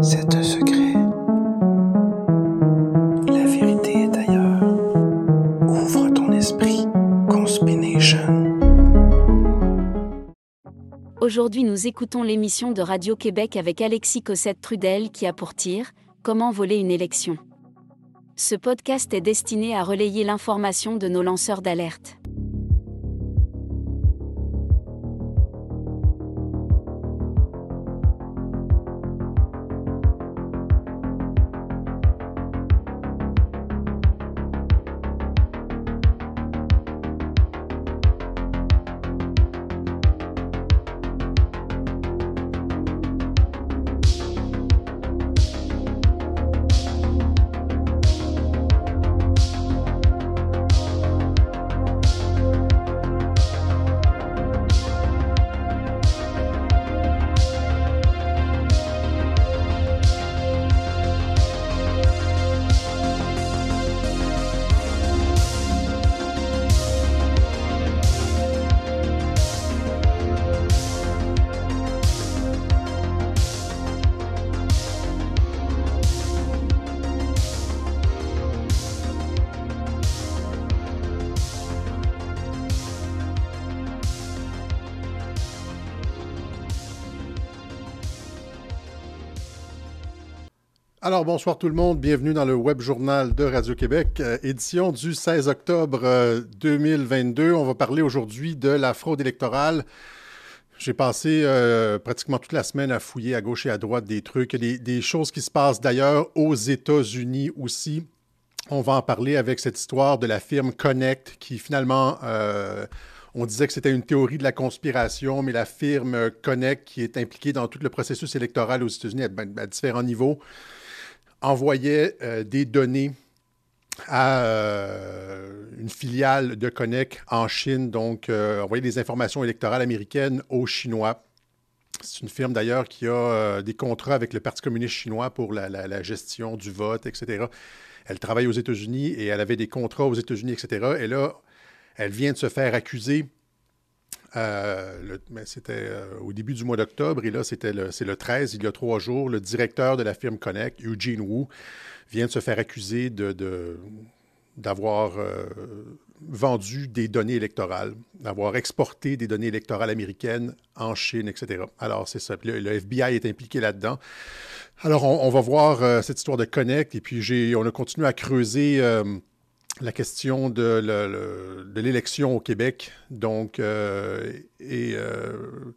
C'est un secret. La vérité est ailleurs. Ouvre ton esprit. Conspination. Aujourd'hui, nous écoutons l'émission de Radio-Québec avec Alexis Cossette-Trudel qui a pour tir Comment voler une élection. Ce podcast est destiné à relayer l'information de nos lanceurs d'alerte. Bonsoir tout le monde. Bienvenue dans le Web Journal de Radio-Québec, euh, édition du 16 octobre euh, 2022. On va parler aujourd'hui de la fraude électorale. J'ai passé euh, pratiquement toute la semaine à fouiller à gauche et à droite des trucs, des, des choses qui se passent d'ailleurs aux États-Unis aussi. On va en parler avec cette histoire de la firme Connect qui finalement euh, on disait que c'était une théorie de la conspiration, mais la firme Connect, qui est impliquée dans tout le processus électoral aux États-Unis à, à différents niveaux, envoyait euh, des données à euh, une filiale de Connect en Chine, donc euh, envoyait des informations électorales américaines aux Chinois. C'est une firme d'ailleurs qui a des contrats avec le Parti communiste chinois pour la, gestion du vote, etc. Elle travaille aux États-Unis et elle avait des contrats aux États-Unis, etc. Et là, elle vient de se faire accuser euh, c'était euh, au début du mois d'octobre et là, c'était le, c'est le 13, il y a trois jours. Le directeur de la firme Connect, Eugene Wu, vient de se faire accuser de, d'avoir euh, vendu des données électorales, d'avoir exporté des données électorales américaines en Chine, etc. Alors, c'est ça. Le, FBI est impliqué là-dedans. Alors, on, va voir euh, cette histoire de Connect et puis on a continué à creuser la question de, le, de l'élection au Québec. Donc, euh, et euh,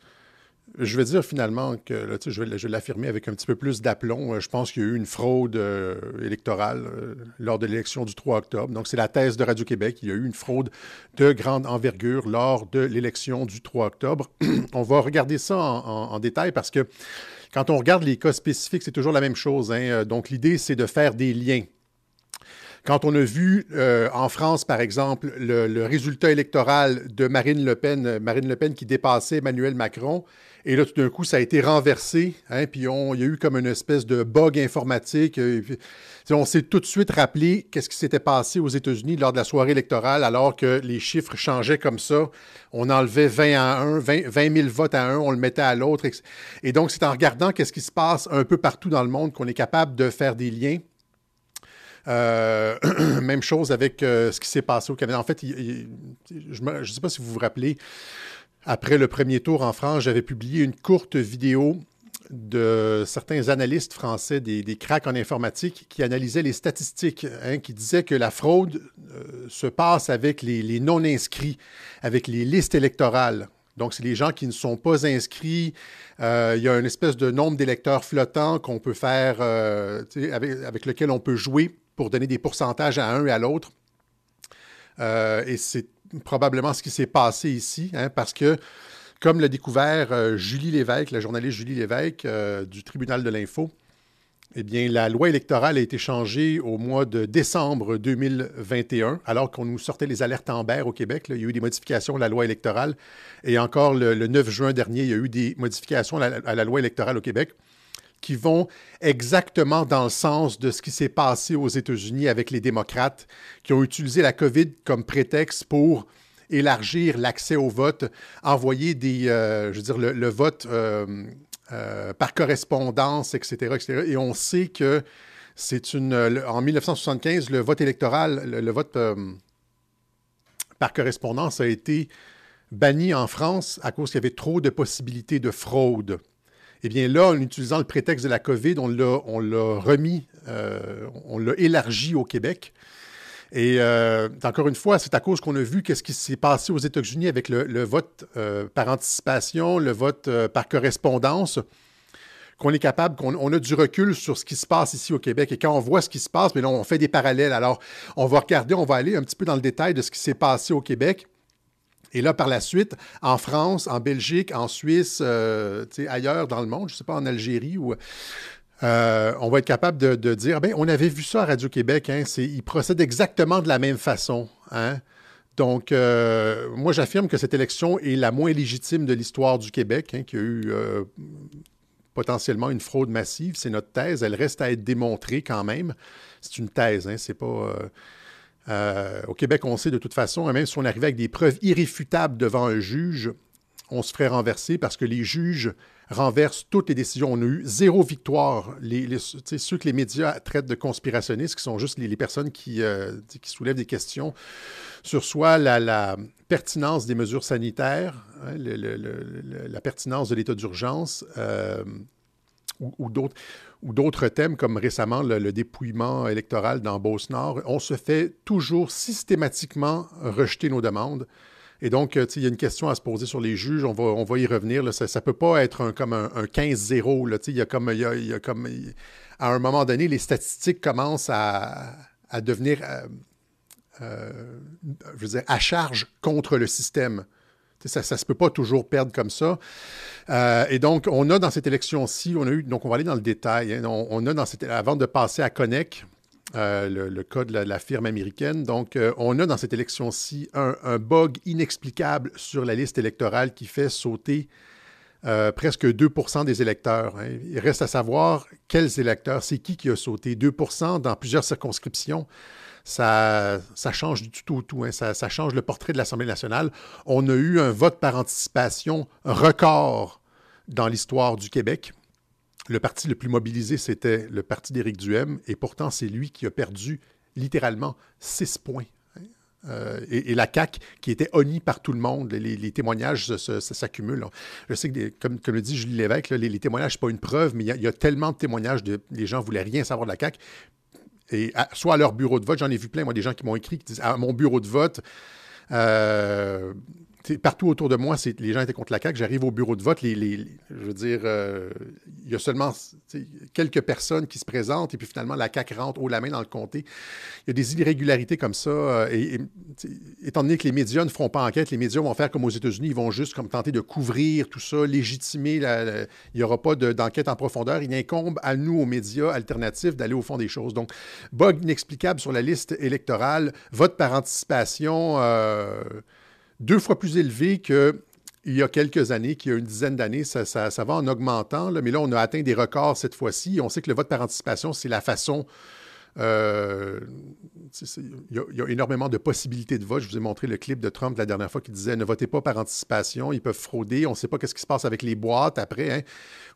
je vais dire finalement que, je vais, l'affirmer avec un petit peu plus d'aplomb, je pense qu'il y a eu une fraude euh, électorale euh, lors de l'élection du 3 octobre. Donc, c'est la thèse de Radio-Québec. Il y a eu une fraude de grande envergure lors de l'élection du 3 octobre. on va regarder ça en, détail parce que quand on regarde les cas spécifiques, c'est toujours la même chose. Hein? Donc, l'idée, c'est de faire des liens. Quand on a vu euh, en France, par exemple, le, le, résultat électoral de Marine Le Pen, Marine Le Pen qui dépassait Emmanuel Macron, et là, tout d'un coup, ça a été renversé, hein, puis on, il y a eu comme une espèce de bug informatique. Euh, puis, on s'est tout de suite rappelé qu'est-ce qui s'était passé aux États-Unis lors de la soirée électorale, alors que les chiffres changeaient comme ça. On enlevait 20 à 1, 20, 20 000 votes à un, on le mettait à l'autre. Et donc, c'est en regardant qu'est-ce qui se passe un peu partout dans le monde qu'on est capable de faire des liens. Euh, même chose avec euh, ce qui s'est passé au Canada. En fait, je ne sais pas si vous vous rappelez, après le premier tour en France, j'avais publié une courte vidéo de certains analystes français, des, des en informatique, qui analysaient les statistiques, hein, qui disaient que la fraude euh, se passe avec les, non-inscrits, avec les listes électorales. Donc, c'est les gens qui ne sont pas inscrits. Il y a une espèce de nombre d'électeurs flottants qu'on peut faire, avec, avec lequel on peut jouer pour donner des pourcentages à un et à l'autre. Euh, et c'est probablement ce qui s'est passé ici, hein, parce que, comme l'a découvert euh, Julie Lévesque, la journaliste Julie Lévesque euh, du Tribunal de l'Info, eh bien, la loi électorale a été changée au mois de décembre 2021, alors qu'on nous sortait les alertes Amber au Québec. Il y a eu des modifications à la loi électorale. Et encore le, le 9 juin dernier, il y a eu des modifications à la loi électorale au Québec qui vont exactement dans le sens de ce qui s'est passé aux États-Unis avec les démocrates qui ont utilisé la COVID comme prétexte pour élargir l'accès au vote, envoyer des, euh, je veux dire, le, vote euh, par correspondance, etc., etc. Et on sait que c'est une. en 1975, le vote électoral, le, vote par correspondance a été banni en France à cause qu'il y avait trop de possibilités de fraude. Eh bien là, en utilisant le prétexte de la COVID, on l'a remis, euh, on l'a élargi au Québec. Et euh, encore une fois, c'est à cause qu'on a vu qu'est-ce qui s'est passé aux États-Unis avec le, vote euh, par anticipation, le vote par correspondance, qu'on est capable, qu'on a du recul sur ce qui se passe ici au Québec. Et quand on voit ce qui se passe, mais on fait des parallèles. Alors, on va regarder, on va aller un petit peu dans le détail de ce qui s'est passé au Québec. Et là, par la suite, en France, en Belgique, en Suisse, euh, ailleurs dans le monde, je ne sais pas, en Algérie, euh, on va être capable de, dire, ben, on avait vu ça à Radio-Québec, hein, ils procèdent exactement de la même façon. Hein. Donc, euh, moi, j'affirme que cette élection est la moins légitime de l'histoire du Québec, hein, qu'il y a eu potentiellement une fraude massive. C'est notre thèse. Elle reste à être démontrée quand même. C'est une thèse, hein, c'est pas. Au Québec, on sait de toute façon, même si on arrivait avec des preuves irréfutables devant un juge, on se ferait renverser parce que les juges renversent toutes les décisions. On a eu zéro victoire. Les, ceux que les médias traitent de conspirationnistes, qui sont juste les, personnes qui, euh, qui, soulèvent des questions sur soit la, pertinence des mesures sanitaires, hein, la pertinence de l'état d'urgence, euh, ou, d'autres ou d'autres thèmes comme récemment le, dépouillement électoral dans Beauce-Nord, on se fait toujours systématiquement rejeter nos demandes. Et donc, il y a une question à se poser sur les juges, on va, on va y revenir. Ça ne peut pas être comme un, 15-0. Il y a comme, il y a, comme, à un moment donné, les statistiques commencent à, à devenir, euh, euh, je veux dire, à charge contre le système. Ça ne se peut pas toujours perdre comme ça. Euh, et donc, on a dans cette élection-ci, on a eu, donc on va aller dans le détail, hein, on, a dans cette, avant de passer à Connect, euh, le, cas de la, firme américaine. Donc, euh, on a dans cette élection-ci un, bug inexplicable sur la liste électorale qui fait sauter presque 2% des électeurs. Hein. Il reste à savoir quels électeurs, c'est qui qui a sauté 2% dans plusieurs circonscriptions ça, change du tout au tout. Hein. Ça, change le portrait de l'Assemblée nationale. On a eu un vote par anticipation record dans l'histoire du Québec. Le parti le plus mobilisé, c'était le parti d'Éric Duhem, et pourtant, c'est lui qui a perdu littéralement six points. Hein. Euh, et, la CAQ, qui était honnie par tout le monde, les, témoignages s'accumulent. Je sais que, comme, le dit Julie Lévesque, les, témoignages, ce n'est pas une preuve, mais il y, a, tellement de témoignages, les gens ne voulaient rien savoir de la CAQ et soit à leur bureau de vote, j'en ai vu plein, moi, des gens qui m'ont écrit, qui disent à mon bureau de vote, euh, partout autour de moi, les gens étaient contre la CAQ. J'arrive au bureau de vote, je veux dire, euh, il y a seulement quelques personnes qui se présentent et puis finalement, la CAQ rentre haut la main dans le comté. Il y a des irrégularités comme ça. Euh, et, étant donné que les médias ne feront pas enquête, les médias vont faire comme aux États-Unis, ils vont juste comme tenter de couvrir tout ça, légitimer. il n'y aura pas d'enquête en profondeur. Il incombe à nous, aux médias alternatifs, d'aller au fond des choses. Donc, bug inexplicable sur la liste électorale, vote par anticipation. Euh, deux fois plus élevé qu'il y a quelques années, qu'il y a une dizaine d'années. Ça, va en augmentant, mais là, on a atteint des records cette fois-ci. On sait que le vote par anticipation, c'est la façon. Euh, il, y a, énormément de possibilités de vote. Je vous ai montré le clip de Trump la dernière fois qui disait ne votez pas par anticipation, ils peuvent frauder. On ne sait pas qu'est-ce qui se passe avec les boîtes après. Hein.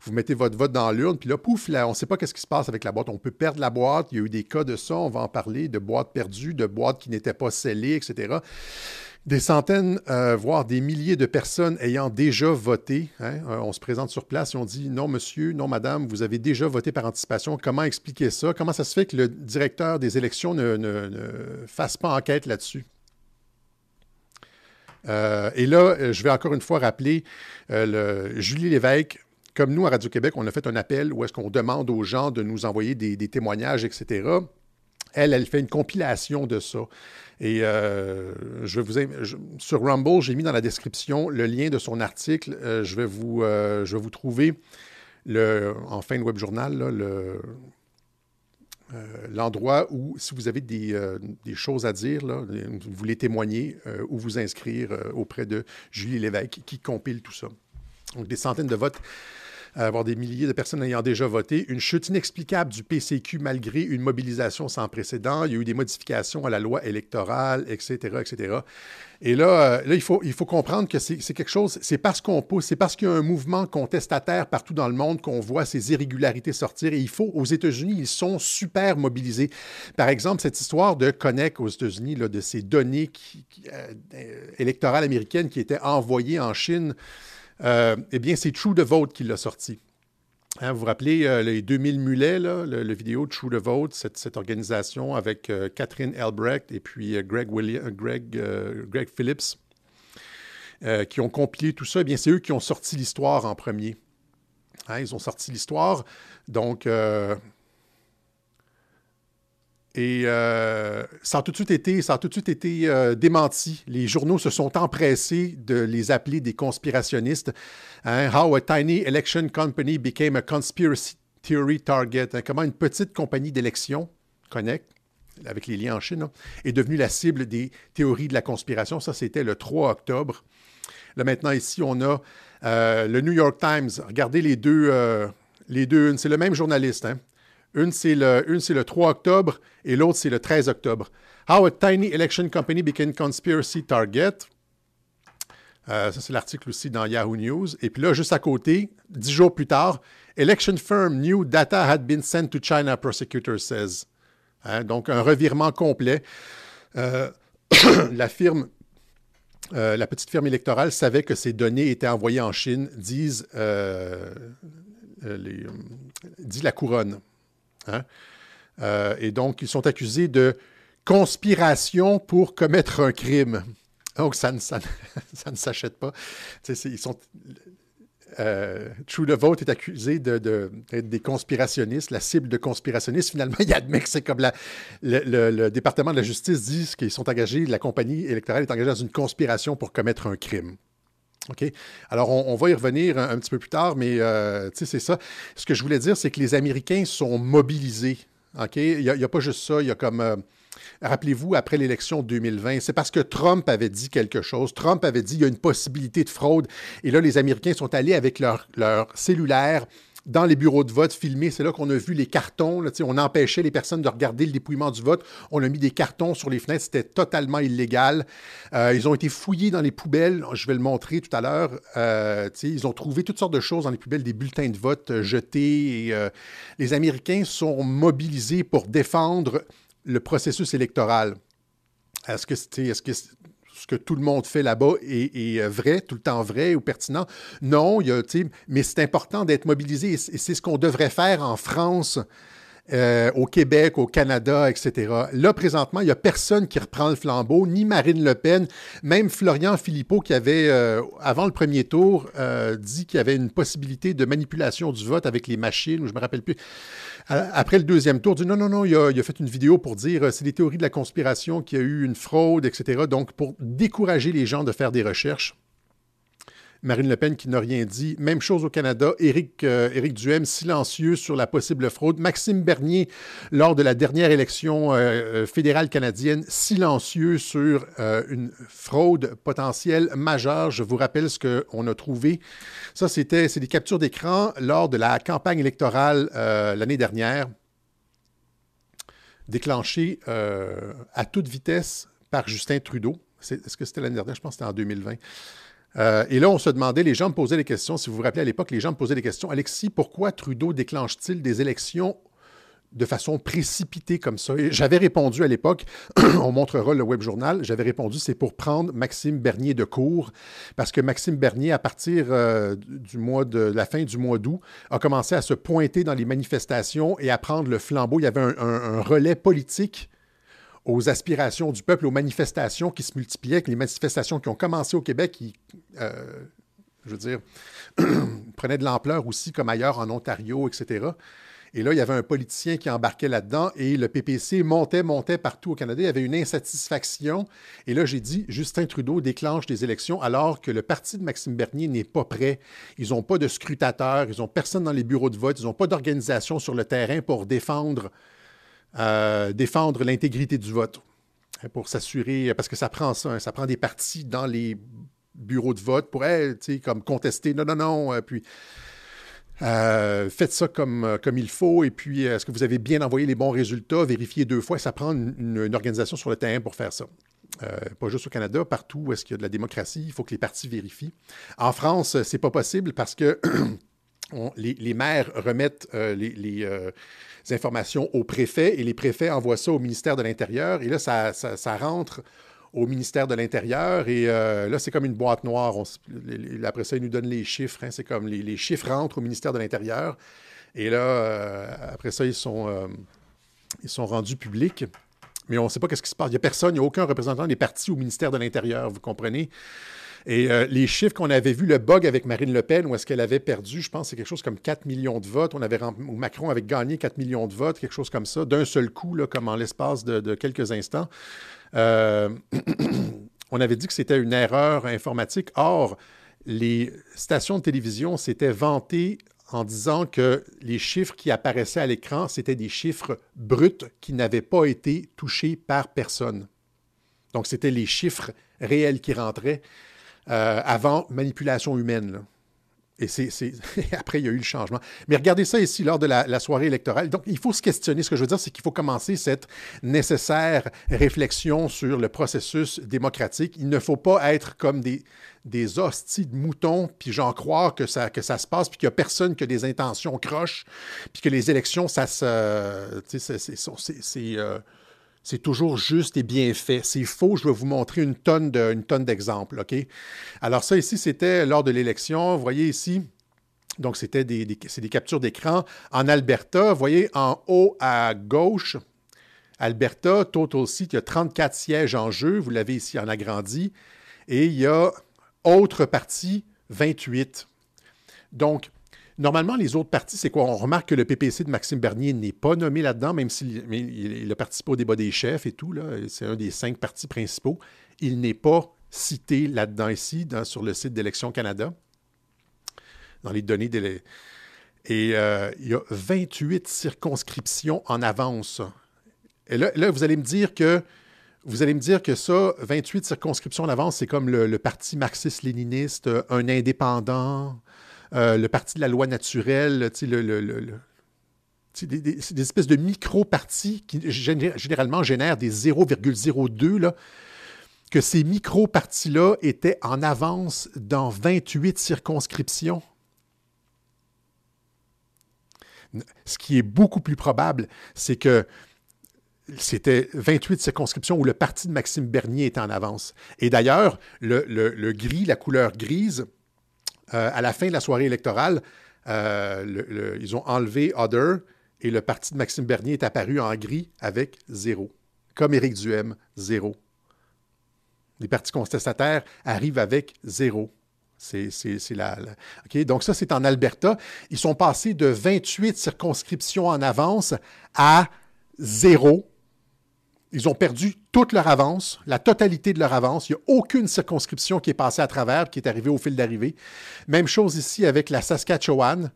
Vous mettez votre vote dans l'urne, puis là, pouf, là, on ne sait pas qu'est-ce qui se passe avec la boîte. On peut perdre la boîte. Il y a eu des cas de ça. On va en parler de boîtes perdues, de boîtes qui n'étaient pas scellées, etc des centaines, euh, voire des milliers de personnes ayant déjà voté. Hein, euh, on se présente sur place et on dit non, monsieur, non, madame, vous avez déjà voté par anticipation. Comment expliquer ça? Comment ça se fait que le directeur des élections ne, fasse pas enquête là-dessus? Euh, et là, je vais encore une fois rappeler Julie Lévesque. Comme nous, à Radio-Québec, on a fait un appel où est-ce qu'on demande aux gens de nous envoyer des témoignages, etc. Elle, elle fait une compilation de ça. Et euh, je vous sur Rumble, j'ai mis dans la description le lien de son article. Euh, je, vais vous, euh, je vais vous trouver le, en fin de web journal le, l'endroit où, si vous avez des, choses à dire, vous voulez témoigner ou vous inscrire auprès de Julie Lévesque qui compile tout ça. Donc, des centaines de votes avoir des milliers de personnes ayant déjà voté, une chute inexplicable du PCQ malgré une mobilisation sans précédent, il y a eu des modifications à la loi électorale, etc., etc. Et là, euh, là il, faut, il faut comprendre que c'est quelque chose, c'est parce qu'on pousse, c'est parce qu'il y a un mouvement contestataire partout dans le monde qu'on voit ces irrégularités sortir. Et il faut, aux États-Unis, ils sont super mobilisés. Par exemple, cette histoire de Connect aux États-Unis, de ces données qui, euh, électorales américaines qui étaient envoyées en Chine, euh, eh bien, c'est True the Vote qui l'a sorti. Hein, vous vous rappelez euh, les 2000 mulets, le, vidéo True the Vote, cette, organisation avec euh, Catherine Elbrecht et puis Greg, Greg, Phillips, qui ont compilé tout ça. Eh bien, c'est eux qui ont sorti l'histoire en premier. Hein, ils ont sorti l'histoire. Donc, et euh, ça a tout de suite été, ça a tout de suite été euh, démenti. Les journaux se sont empressés de les appeler des conspirationnistes. Hein, How a tiny election company became a conspiracy theory target. Hein, comment une petite compagnie d'élection, Connect, avec les liens en Chine, hein, est devenue la cible des théories de la conspiration. Ça, c'était le 3 octobre. Là, maintenant, ici, on a euh, le New York Times. Regardez les deux, les deux. C'est le même journaliste. Une, c'est le, le 3 octobre et l'autre, c'est le 13 octobre. How a tiny election company became conspiracy target? Euh, ça, c'est l'article aussi dans Yahoo News. Et puis là, juste à côté, dix jours plus tard, Election firm new data had been sent to China, prosecutor says. Hein, donc, un revirement complet. Euh, la firme, euh, la petite firme électorale savait que ces données étaient envoyées en Chine, disent, dit la couronne. Hein? Euh, et donc, ils sont accusés de conspiration pour commettre un crime. Donc, ça ne, s'achète pas. Ils sont, euh, True the Vote est accusé d'être de, des conspirationnistes, la cible de conspirationnistes. Finalement, il admet que c'est comme la, le, département de la justice dit qu'ils sont engagés, la compagnie électorale est engagée dans une conspiration pour commettre un crime. OK? Alors, on, va y revenir un, petit peu plus tard, mais euh, c'est ça. Ce que je voulais dire, c'est que les Américains sont mobilisés. OK? Il n'y a, pas juste ça. Il y a comme. Euh, rappelez-vous, après l'élection de 2020, c'est parce que Trump avait dit quelque chose. Trump avait dit qu'il y a une possibilité de fraude. Et là, les Américains sont allés avec leur cellulaire dans les bureaux de vote filmés. C'est là qu'on a vu les cartons. on empêchait les personnes de regarder le dépouillement du vote. On a mis des cartons sur les fenêtres. C'était totalement illégal. Euh, ils ont été fouillés dans les poubelles. Je vais le montrer tout à l'heure. Euh, ils ont trouvé toutes sortes de choses dans les poubelles, des bulletins de vote euh, jetés. Et, les Américains sont mobilisés pour défendre le processus électoral. Est-ce que, est-ce que ce que tout le monde fait là-bas est, euh, vrai, tout le temps vrai ou pertinent. Non, il y a, mais c'est important d'être mobilisé et c'est ce qu'on devrait faire en France. Euh, au Québec, au Canada, etc. Là, présentement, il n'y a personne qui reprend le flambeau, ni Marine Le Pen, même Florian Philippot, qui avait, euh, avant le premier tour, dit qu'il y avait une possibilité de manipulation du vote avec les machines, ou je ne me rappelle plus. Après le deuxième tour, il dit non, non, non, il a, fait une vidéo pour dire euh, c'est des théories de la conspiration, qu'il y a eu une fraude, etc. Donc, pour décourager les gens de faire des recherches. Marine Le Pen qui n'a rien dit. Même chose au Canada. Éric, euh, Éric Duhem, silencieux sur la possible fraude. Maxime Bernier, lors de la dernière élection euh, euh, fédérale canadienne, silencieux sur une fraude potentielle majeure. Je vous rappelle ce qu'on a trouvé. Ça, c'était des captures d'écran lors de la campagne électorale l'année dernière, déclenchée à toute vitesse par Justin Trudeau. Est-ce que c'était l'année dernière? Je pense que c'était en 2020. Euh, et là, on se demandait, les gens me posaient des questions. Si vous vous rappelez à l'époque, les gens me posaient des questions. Alexis, pourquoi Trudeau déclenche-t-il des élections de façon précipitée comme ça? j'avais répondu à l'époque, on montrera le web journal, j'avais répondu, c'est pour prendre Maxime Bernier de court, parce que Maxime Bernier, à partir euh, du mois de la fin du mois d'août, a commencé à se pointer dans les manifestations et à prendre le flambeau. Il y avait un relais politique aux aspirations du peuple, aux manifestations qui se multipliaient, les manifestations qui ont commencé au Québec, qui, euh, je veux dire, prenaient de l'ampleur aussi comme ailleurs en Ontario, etc. Et là, il y avait un politicien qui embarquait là-dedans et le PPC montait, montait partout au Canada. Il y avait une insatisfaction. Et là, j'ai dit, Justin Trudeau déclenche des élections alors que le parti de Maxime Bernier n'est pas prêt. Ils n'ont pas de scrutateurs, ils n'ont personne dans les bureaux de vote, ils n'ont pas d'organisation sur le terrain pour défendre défendre l'intégrité du vote hein, pour s'assurer, parce que ça prend ça, hein, ça prend des partis dans les bureaux de vote pour, comme contester, non, non, non, euh, puis... Euh, faites ça comme, comme il faut, et puis est-ce que vous avez bien envoyé les bons résultats, vérifiez deux fois. Ça prend une, organisation sur le terrain pour faire ça. pas juste au Canada, partout où est-ce qu'il y a de la démocratie, il faut que les partis vérifient. En France, c'est pas possible parce que les, maires remettent les, informations aux préfets et les préfets envoient ça au ministère de l'Intérieur. Et là, ça, ça rentre au ministère de l'Intérieur. Et euh, là, c'est comme une boîte noire. après ça, ils nous donnent les chiffres. Hein. c'est comme les, chiffres rentrent au ministère de l'Intérieur. Et là, euh, après ça, ils sont, euh, ils sont rendus publics. Mais on ne sait pas qu'est-ce qui se passe. Il n'y a personne, il n'y a aucun représentant des partis au ministère de l'Intérieur, vous comprenez? Et les chiffres qu'on avait vus, le bug avec Marine Le Pen, où est-ce qu'elle avait perdu, je pense, c'est quelque chose comme 4 millions de votes. On avait, Macron avait gagné 4 millions de votes, quelque chose comme ça, d'un seul coup, là, comme en l'espace de, quelques instants. Euh, on avait dit que c'était une erreur informatique. Or, les stations de télévision s'étaient vantées en disant que les chiffres qui apparaissaient à l'écran, c'était des chiffres bruts qui n'avaient pas été touchés par personne. Donc, c'était les chiffres réels qui rentraient euh, avant manipulation humaine. Et c'est, après, il y a eu le changement. Mais regardez ça ici lors de la, soirée électorale. Donc, il faut se questionner. Ce que je veux dire, c'est qu'il faut commencer cette nécessaire réflexion sur le processus démocratique. Il ne faut pas être comme des, des hosties de moutons, puis j'en croire que ça, que ça se passe, puis qu'il n'y a personne qui a des intentions croches, puis que les élections, ça se. C'est. C'est toujours juste et bien fait. C'est faux, je vais vous montrer une tonne, d'exemples. Alors, ça ici, c'était lors de l'élection. Vous voyez ici, donc c'était des, des, des captures d'écran. En Alberta, vous voyez en haut à gauche, Alberta, Total Seat, il y a 34 sièges en jeu. Vous l'avez ici en agrandi. Et il y a autre partie, 28. Donc, Normalement, les autres partis, c'est quoi? On remarque que le PPC de Maxime Bernier n'est pas nommé là-dedans, même s'il a participé au débat des chefs et tout. C'est un des cinq partis principaux. Il n'est pas cité là-dedans ici, sur le site d'Élections Canada, dans les données. Et euh, il y a 28 circonscriptions en avance. Et là, vous allez me dire que vous allez me dire que ça, 28 circonscriptions en avance, c'est comme le parti marxiste-léniniste, un indépendant, euh, le parti de la loi naturelle, le, des, des, espèces de micro-partis qui généralement génèrent des 0,02, que ces micro-partis-là étaient en avance dans 28 circonscriptions. Ce qui est beaucoup plus probable, c'est que c'était 28 circonscriptions où le parti de Maxime Bernier était en avance. Et d'ailleurs, le, gris, la couleur grise, euh, à la fin de la soirée électorale, euh, ils ont enlevé Other et le parti de Maxime Bernier est apparu en gris avec zéro. Comme Éric Duhem, zéro. Les partis contestataires arrivent avec zéro. C'est la. Donc ça, c'est en Alberta. Ils sont passés de 28 circonscriptions en avance à zéro ils ont perdu toute leur avance, la totalité de leur avance. Il n'y a aucune circonscription qui est passée à travers, qui est arrivée au fil d'arrivée. Même chose ici avec la Saskatchewan.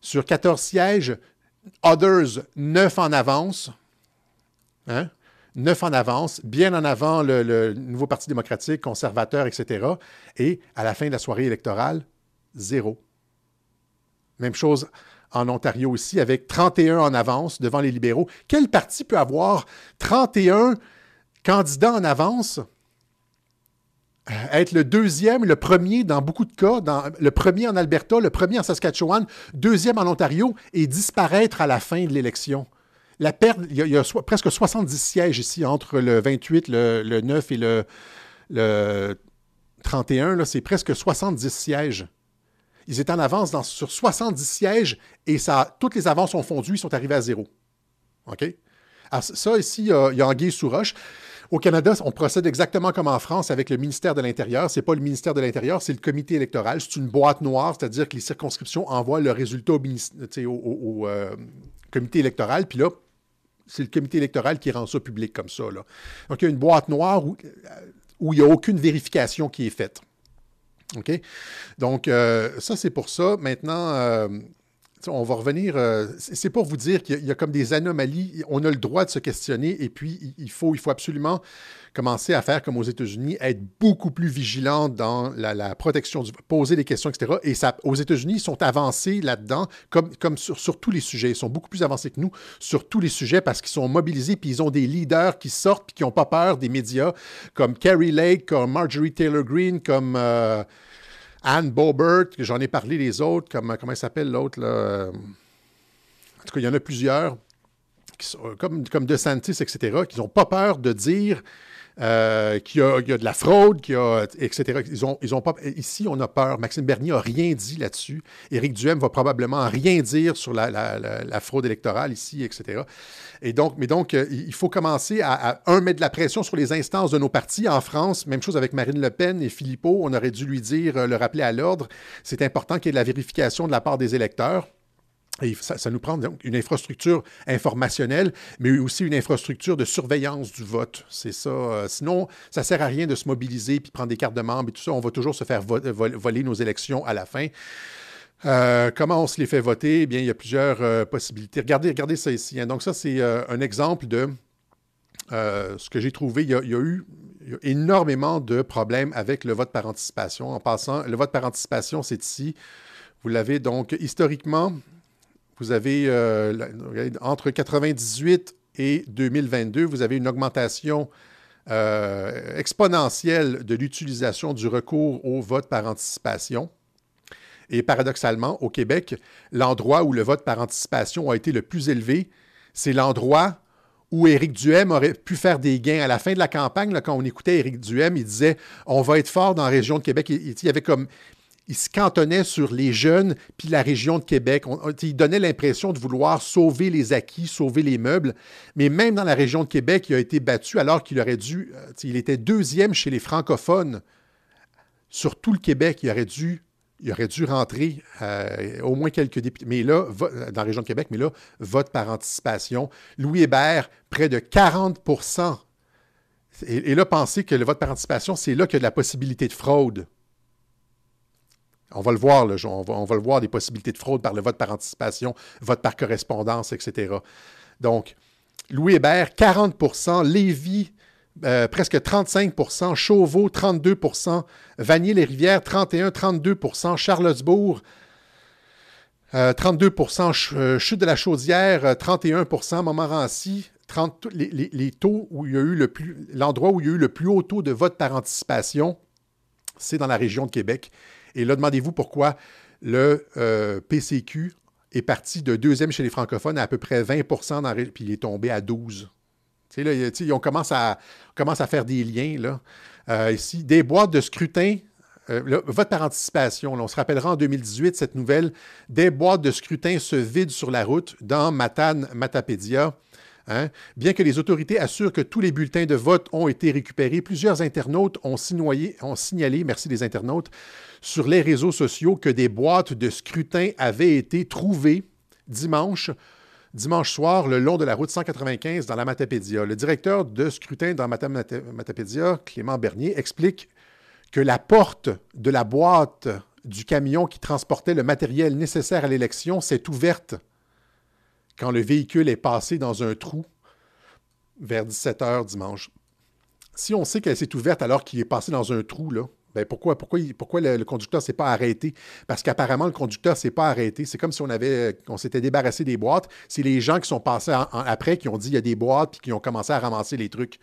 Sur 14 sièges, Others, 9 en avance. Hein? 9 en avance, bien en avant le, le, nouveau Parti démocratique, conservateur, etc. Et à la fin de la soirée électorale, zéro. Même chose en Ontario aussi, avec 31 en avance devant les libéraux. Quel parti peut avoir 31 candidats en avance? Euh, être le deuxième, le premier dans beaucoup de cas, le premier en Alberta, le premier en Saskatchewan, deuxième en Ontario et disparaître à la fin de l'élection. La perte, il y a, presque 70 sièges ici entre le 28, le, 9 et le, le 31. C'est presque 70 sièges. Ils étaient en avance sur 70 sièges et toutes les avances ont fondu, ils sont arrivés à zéro. OK? Alors, ça, ici, il y a, Anguille sous roche. Au Canada, on procède exactement comme en France avec le ministère de l'Intérieur. Ce n'est pas le ministère de l'Intérieur, c'est le comité électoral. C'est une boîte noire, c'est-à-dire que les circonscriptions envoient le résultat au, euh, comité électoral. Puis là, c'est le comité électoral qui rend ça public comme ça. Donc, il y a une boîte noire où, où il n'y a aucune vérification qui est faite. OK? Donc, euh, ça, c'est pour ça. Maintenant, euh, on va revenir. euh, c'est pour vous dire qu'il y, a- comme des anomalies. On a le droit de se questionner et puis il- faut, absolument commencer à faire comme aux États-Unis, être beaucoup plus vigilant dans la, protection du poser des questions, etc. Et ça, aux États-Unis, ils sont avancés là-dedans, comme, sur tous les sujets. Ils sont beaucoup plus avancés que nous sur tous les sujets parce qu'ils sont mobilisés puis ils ont des leaders qui sortent puis qui n'ont pas peur des médias, comme Carrie Lake, comme Marjorie Taylor Greene, comme euh, Anne Bobert, j'en ai parlé les autres, comme comment elle s'appelle l'autre là. euh, En tout cas, il y en a plusieurs euh, comme, comme DeSantis, etc., qui n'ont pas peur de dire euh, qu'il y, a- de la fraude, qu'il a, etc. Ils ont, ils ont pas, ici, on a peur. Maxime Bernier n'a rien dit là-dessus. Éric Duhem va probablement rien dire sur la, la- la- la fraude électorale ici, etc. Et donc, mais donc, euh, il faut commencer à, à, un, mettre de la pression sur les instances de nos partis. En France, même chose avec Marine Le Pen et Philippot, on aurait dû lui dire, euh, le rappeler à l'ordre. C'est important qu'il y ait de la vérification de la part des électeurs. Et ça, nous prend donc une infrastructure informationnelle, mais aussi une infrastructure de surveillance du vote. C'est ça. Euh, sinon, ça sert à rien de se mobiliser puis prendre des cartes de membres et tout ça. On va toujours se faire vo- vol- voler nos élections à la fin. Euh, comment on se les fait voter? Eh bien, il y a plusieurs euh, possibilités. Regardez, regardez ça ici. hein. Donc, ça, c'est un exemple de ce que j'ai trouvé. Il y a, eu énormément de problèmes avec le vote par anticipation. En passant, le vote par anticipation, c'est ici. Vous l'avez donc historiquement, vous avez euh, entre 98 et 2022, vous avez une augmentation euh, exponentielle de l'utilisation du recours au vote par anticipation. Et paradoxalement, au Québec, l'endroit où le vote par anticipation a été le plus élevé, c'est l'endroit où Éric Duhem aurait pu faire des gains. À la fin de la campagne, là, quand on écoutait Éric Duhem, il disait on va être fort dans la région de Québec. Il y avait comme il se cantonnait sur les jeunes puis la région de Québec. Il donnait l'impression de vouloir sauver les acquis, sauver les meubles. Mais même dans la région de Québec, il a été battu alors qu'il aurait dû. euh, il était deuxième chez les francophones sur tout le Québec. Il aurait dû, il aurait dû rentrer euh, au moins quelques députés. Mais là, vo- dans la région de Québec, mais là, vote par anticipation. Louis Hébert, près de 40 et, et là, pensez que le vote par anticipation, c'est là qu'il y a de la possibilité de fraude. On va le voir, des possibilités de fraude par le vote par anticipation, vote par correspondance, etc. Donc, Louis Hébert, 40% Lévis, euh, presque 35% Chauveau, 32% Vanier-les-Rivières, 31, 32% Charlottesbourg, euh, 32 Ch- euh, Chute de la Chaudière, euh, 31 Montmorency, 30, les, les- taux où l'endroit où il y a eu le plus haut taux de vote par anticipation, c'est dans la région de Québec. Et là, demandez-vous pourquoi le euh, PCQ est parti de deuxième chez les francophones à à peu près 20 dans puis il est tombé à 12 tu sais, là, il y a- tu sais, on commence à, faire des liens. Euh, ici, des boîtes de scrutin, euh, vote par anticipation. on se rappellera en 2018 cette nouvelle. Des boîtes de scrutin se vident sur la route dans Matane, Matapédia. Hein? Bien que les autorités assurent que tous les bulletins de vote ont été récupérés, plusieurs internautes ont, ont signalé, merci les internautes, sur les réseaux sociaux que des boîtes de scrutin avaient été trouvées dimanche dimanche soir le long de la route 195 dans la Matapédia. Le directeur de scrutin dans Mata- Matapédia, Clément Bernier, explique que la porte de la boîte du camion qui transportait le matériel nécessaire à l'élection s'est ouverte quand le véhicule est passé dans un trou vers 17 h dimanche. Si on sait qu'elle s'est ouverte alors qu'il est passé dans un trou, là, ben pourquoi, pourquoi, pourquoi le, conducteur ne s'est pas arrêté? Parce qu'apparemment, le conducteur ne s'est pas arrêté. C'est comme si on avait, on s'était débarrassé des boîtes. C'est les gens qui sont passés après qui ont dit il y a des boîtes puis qui ont commencé à ramasser les trucs.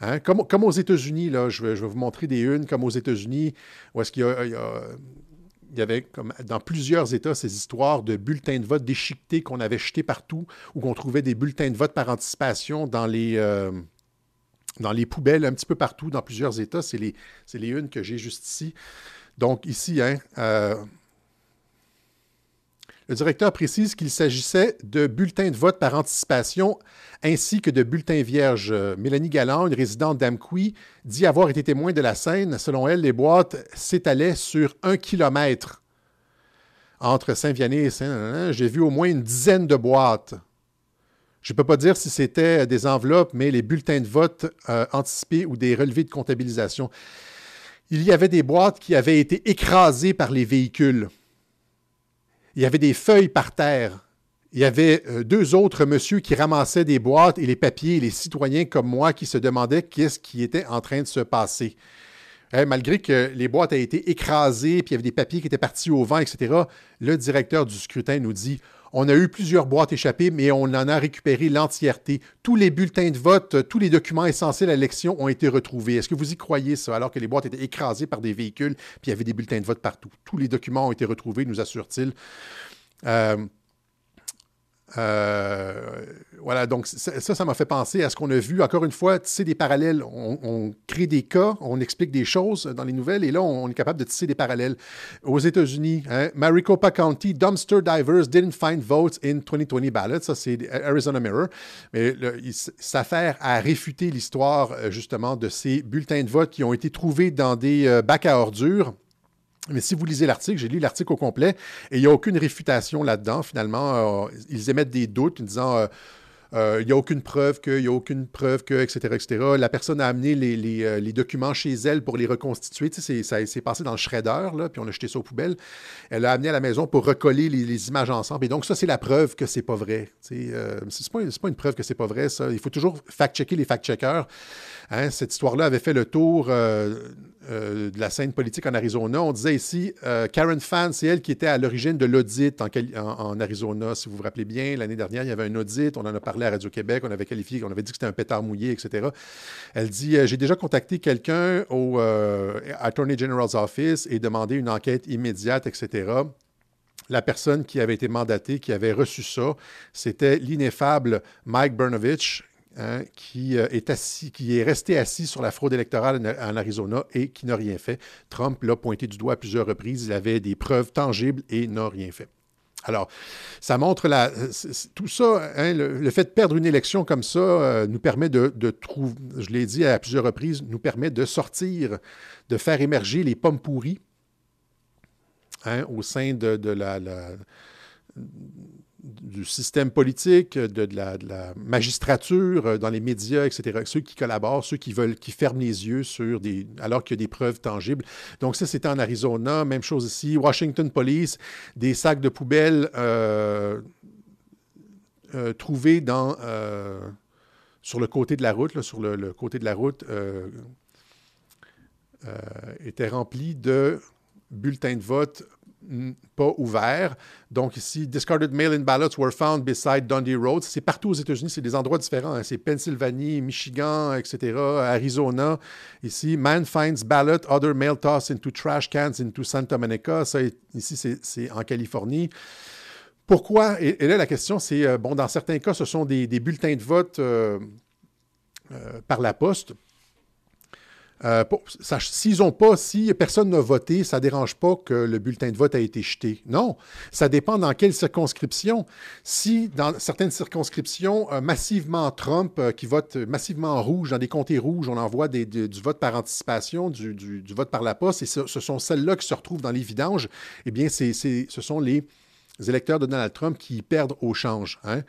Hein? Comme, comme aux États-Unis, là, je vais, je vais vous montrer des unes comme aux États-Unis, où est-ce qu'il y a- il y avait comme dans plusieurs États ces histoires de bulletins de vote déchiquetés qu'on avait jetés partout, ou qu'on trouvait des bulletins de vote par anticipation dans les, euh, dans les poubelles un petit peu partout, dans plusieurs États. C'est les, les unes que j'ai juste ici. Donc ici, hein, euh, le directeur précise qu'il s'agissait de bulletins de vote par anticipation ainsi que de bulletins vierges. Mélanie Galland, une résidente d'Amqui, dit avoir été témoin de la scène. Selon elle, les boîtes s'étalaient sur un kilomètre entre Saint-Vianney et Saint... J'ai vu au moins une dizaine de boîtes. Je ne peux pas dire si c'était des enveloppes, mais les bulletins de vote euh, anticipés ou des relevés de comptabilisation. Il y avait des boîtes qui avaient été écrasées par les véhicules. Il y avait des feuilles par terre. Il y avait euh, deux autres messieurs qui ramassaient des boîtes et les papiers, les citoyens comme moi qui se demandaient qu'est-ce qui était en train de se passer. Hein, malgré que les boîtes aient été écrasées, puis il y avait des papiers qui étaient partis au vent, etc., le directeur du scrutin nous dit on a eu plusieurs boîtes échappées, mais on en a récupéré l'entièreté. Tous les bulletins de vote, tous les documents essentiels à l'élection ont été retrouvés. Est-ce que vous y croyez ça, alors que les boîtes étaient écrasées par des véhicules, puis il y avait des bulletins de vote partout? Tous les documents ont été retrouvés, nous assure-t-il. Euh, euh, voilà, donc ça, ça m'a fait penser à ce qu'on a vu. Encore une fois, tisser des parallèles. On, crée des cas, on explique des choses dans les nouvelles, et là, on, est capable de tisser des parallèles. Aux États-Unis, hein, Maricopa County, dumpster divers didn't find votes in 2020 ballots. Ça, c'est Arizona Mirror. Mais il s'affaire à réfuter l'histoire, euh, justement, de ces bulletins de vote qui ont été trouvés dans des euh, bacs à ordures mais si vous lisez l'article, j'ai lu l'article au complet et il n'y a aucune réfutation là-dedans. Finalement, euh, ils émettent des doutes en disant euh, euh, il n'y a aucune preuve qu'il n'y a aucune preuve que, etc., etc. La personne a amené les, documents chez elle pour les reconstituer. Tu ça s'est passé dans le shredder, là, puis on a jeté ça aux poubelles. Elle l'a amené à la maison pour recoller les, images ensemble. Et donc, ça, c'est la preuve que c'est pas vrai. Tu sais, c'est pas, une preuve que c'est pas vrai, ça. Il faut toujours fact-checker les fact-checkers. Hein, cette histoire-là avait fait le tour euh, euh, de la scène politique en Arizona. On disait ici, euh, Karen Fan, c'est elle qui était à l'origine de l'audit en, Arizona. Si vous vous rappelez bien, l'année dernière, il y avait un audit. On en a parlé à Radio-Québec. On avait qualifié, on avait dit que c'était un pétard mouillé, etc. Elle dit J'ai déjà contacté quelqu'un au Attorney General's Office et demandé une enquête immédiate, etc. La personne qui avait été mandatée, qui avait reçu ça, c'était l'ineffable Mike Bernovich, Hein, qui, euh, est assis, qui est resté assis sur la fraude électorale en, Arizona et qui n'a rien fait. Trump l'a pointé du doigt à plusieurs reprises. Il avait des preuves tangibles et n'a rien fait. Alors, ça montre la, tout ça, hein, le, fait de perdre une élection comme ça euh, nous permet de, trouver, je l'ai dit à plusieurs reprises, nous permet de sortir, de faire émerger les pommes pourries hein, au sein de, la du système politique, de, la, magistrature, euh, dans les médias, etc. Ceux qui collaborent, ceux qui veulent, qui ferment les yeux sur des, alors qu'il y a des preuves tangibles. Donc ça, c'était en Arizona. Même chose ici. Washington Police, des sacs de poubelle euh, euh, trouvés sur le côté de la route, sur le, côté de la route, étaient remplis de bulletins de vote pas ouvert. Donc ici, discarded mail-in ballots were found beside Dundee Road. C'est partout aux États-Unis, c'est des endroits différents. Hein. C'est Pennsylvanie, Michigan, etc., Arizona. Ici, man finds ballot, other mail toss into trash cans into Santa Monica. Ici, c'est en Californie. Pourquoi? Et, là, la question, c'est, euh, bon, dans certains cas, ce sont des, bulletins de vote euh, euh, par la poste. Euh, s'ils n'ont pas, si personne n'a voté, ça ne dérange pas que le bulletin de vote a été jeté. Non, ça dépend dans quelle circonscription. Si dans certaines circonscriptions, euh, massivement Trump, euh, qui vote massivement rouge, dans des comtés rouges, on envoie du vote par anticipation, du, vote par la poste, et ce, sont celles-là qui se retrouvent dans les vidanges, eh bien, ce sont les électeurs de Donald Trump qui perdent au change. Hein.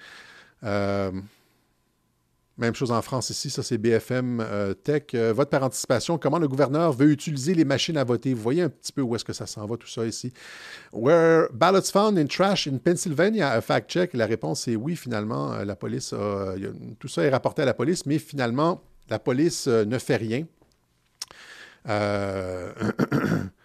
Même chose en France ici, ça c'est BFM euh, Tech. Euh, vote par anticipation, comment le gouverneur veut utiliser les machines à voter? Vous voyez un petit peu où est-ce que ça s'en va tout ça ici. Were ballots found in trash in Pennsylvania? A fact check. La réponse est oui, finalement. Euh, la police tout ça est rapporté à la police, mais finalement, la police ne fait rien.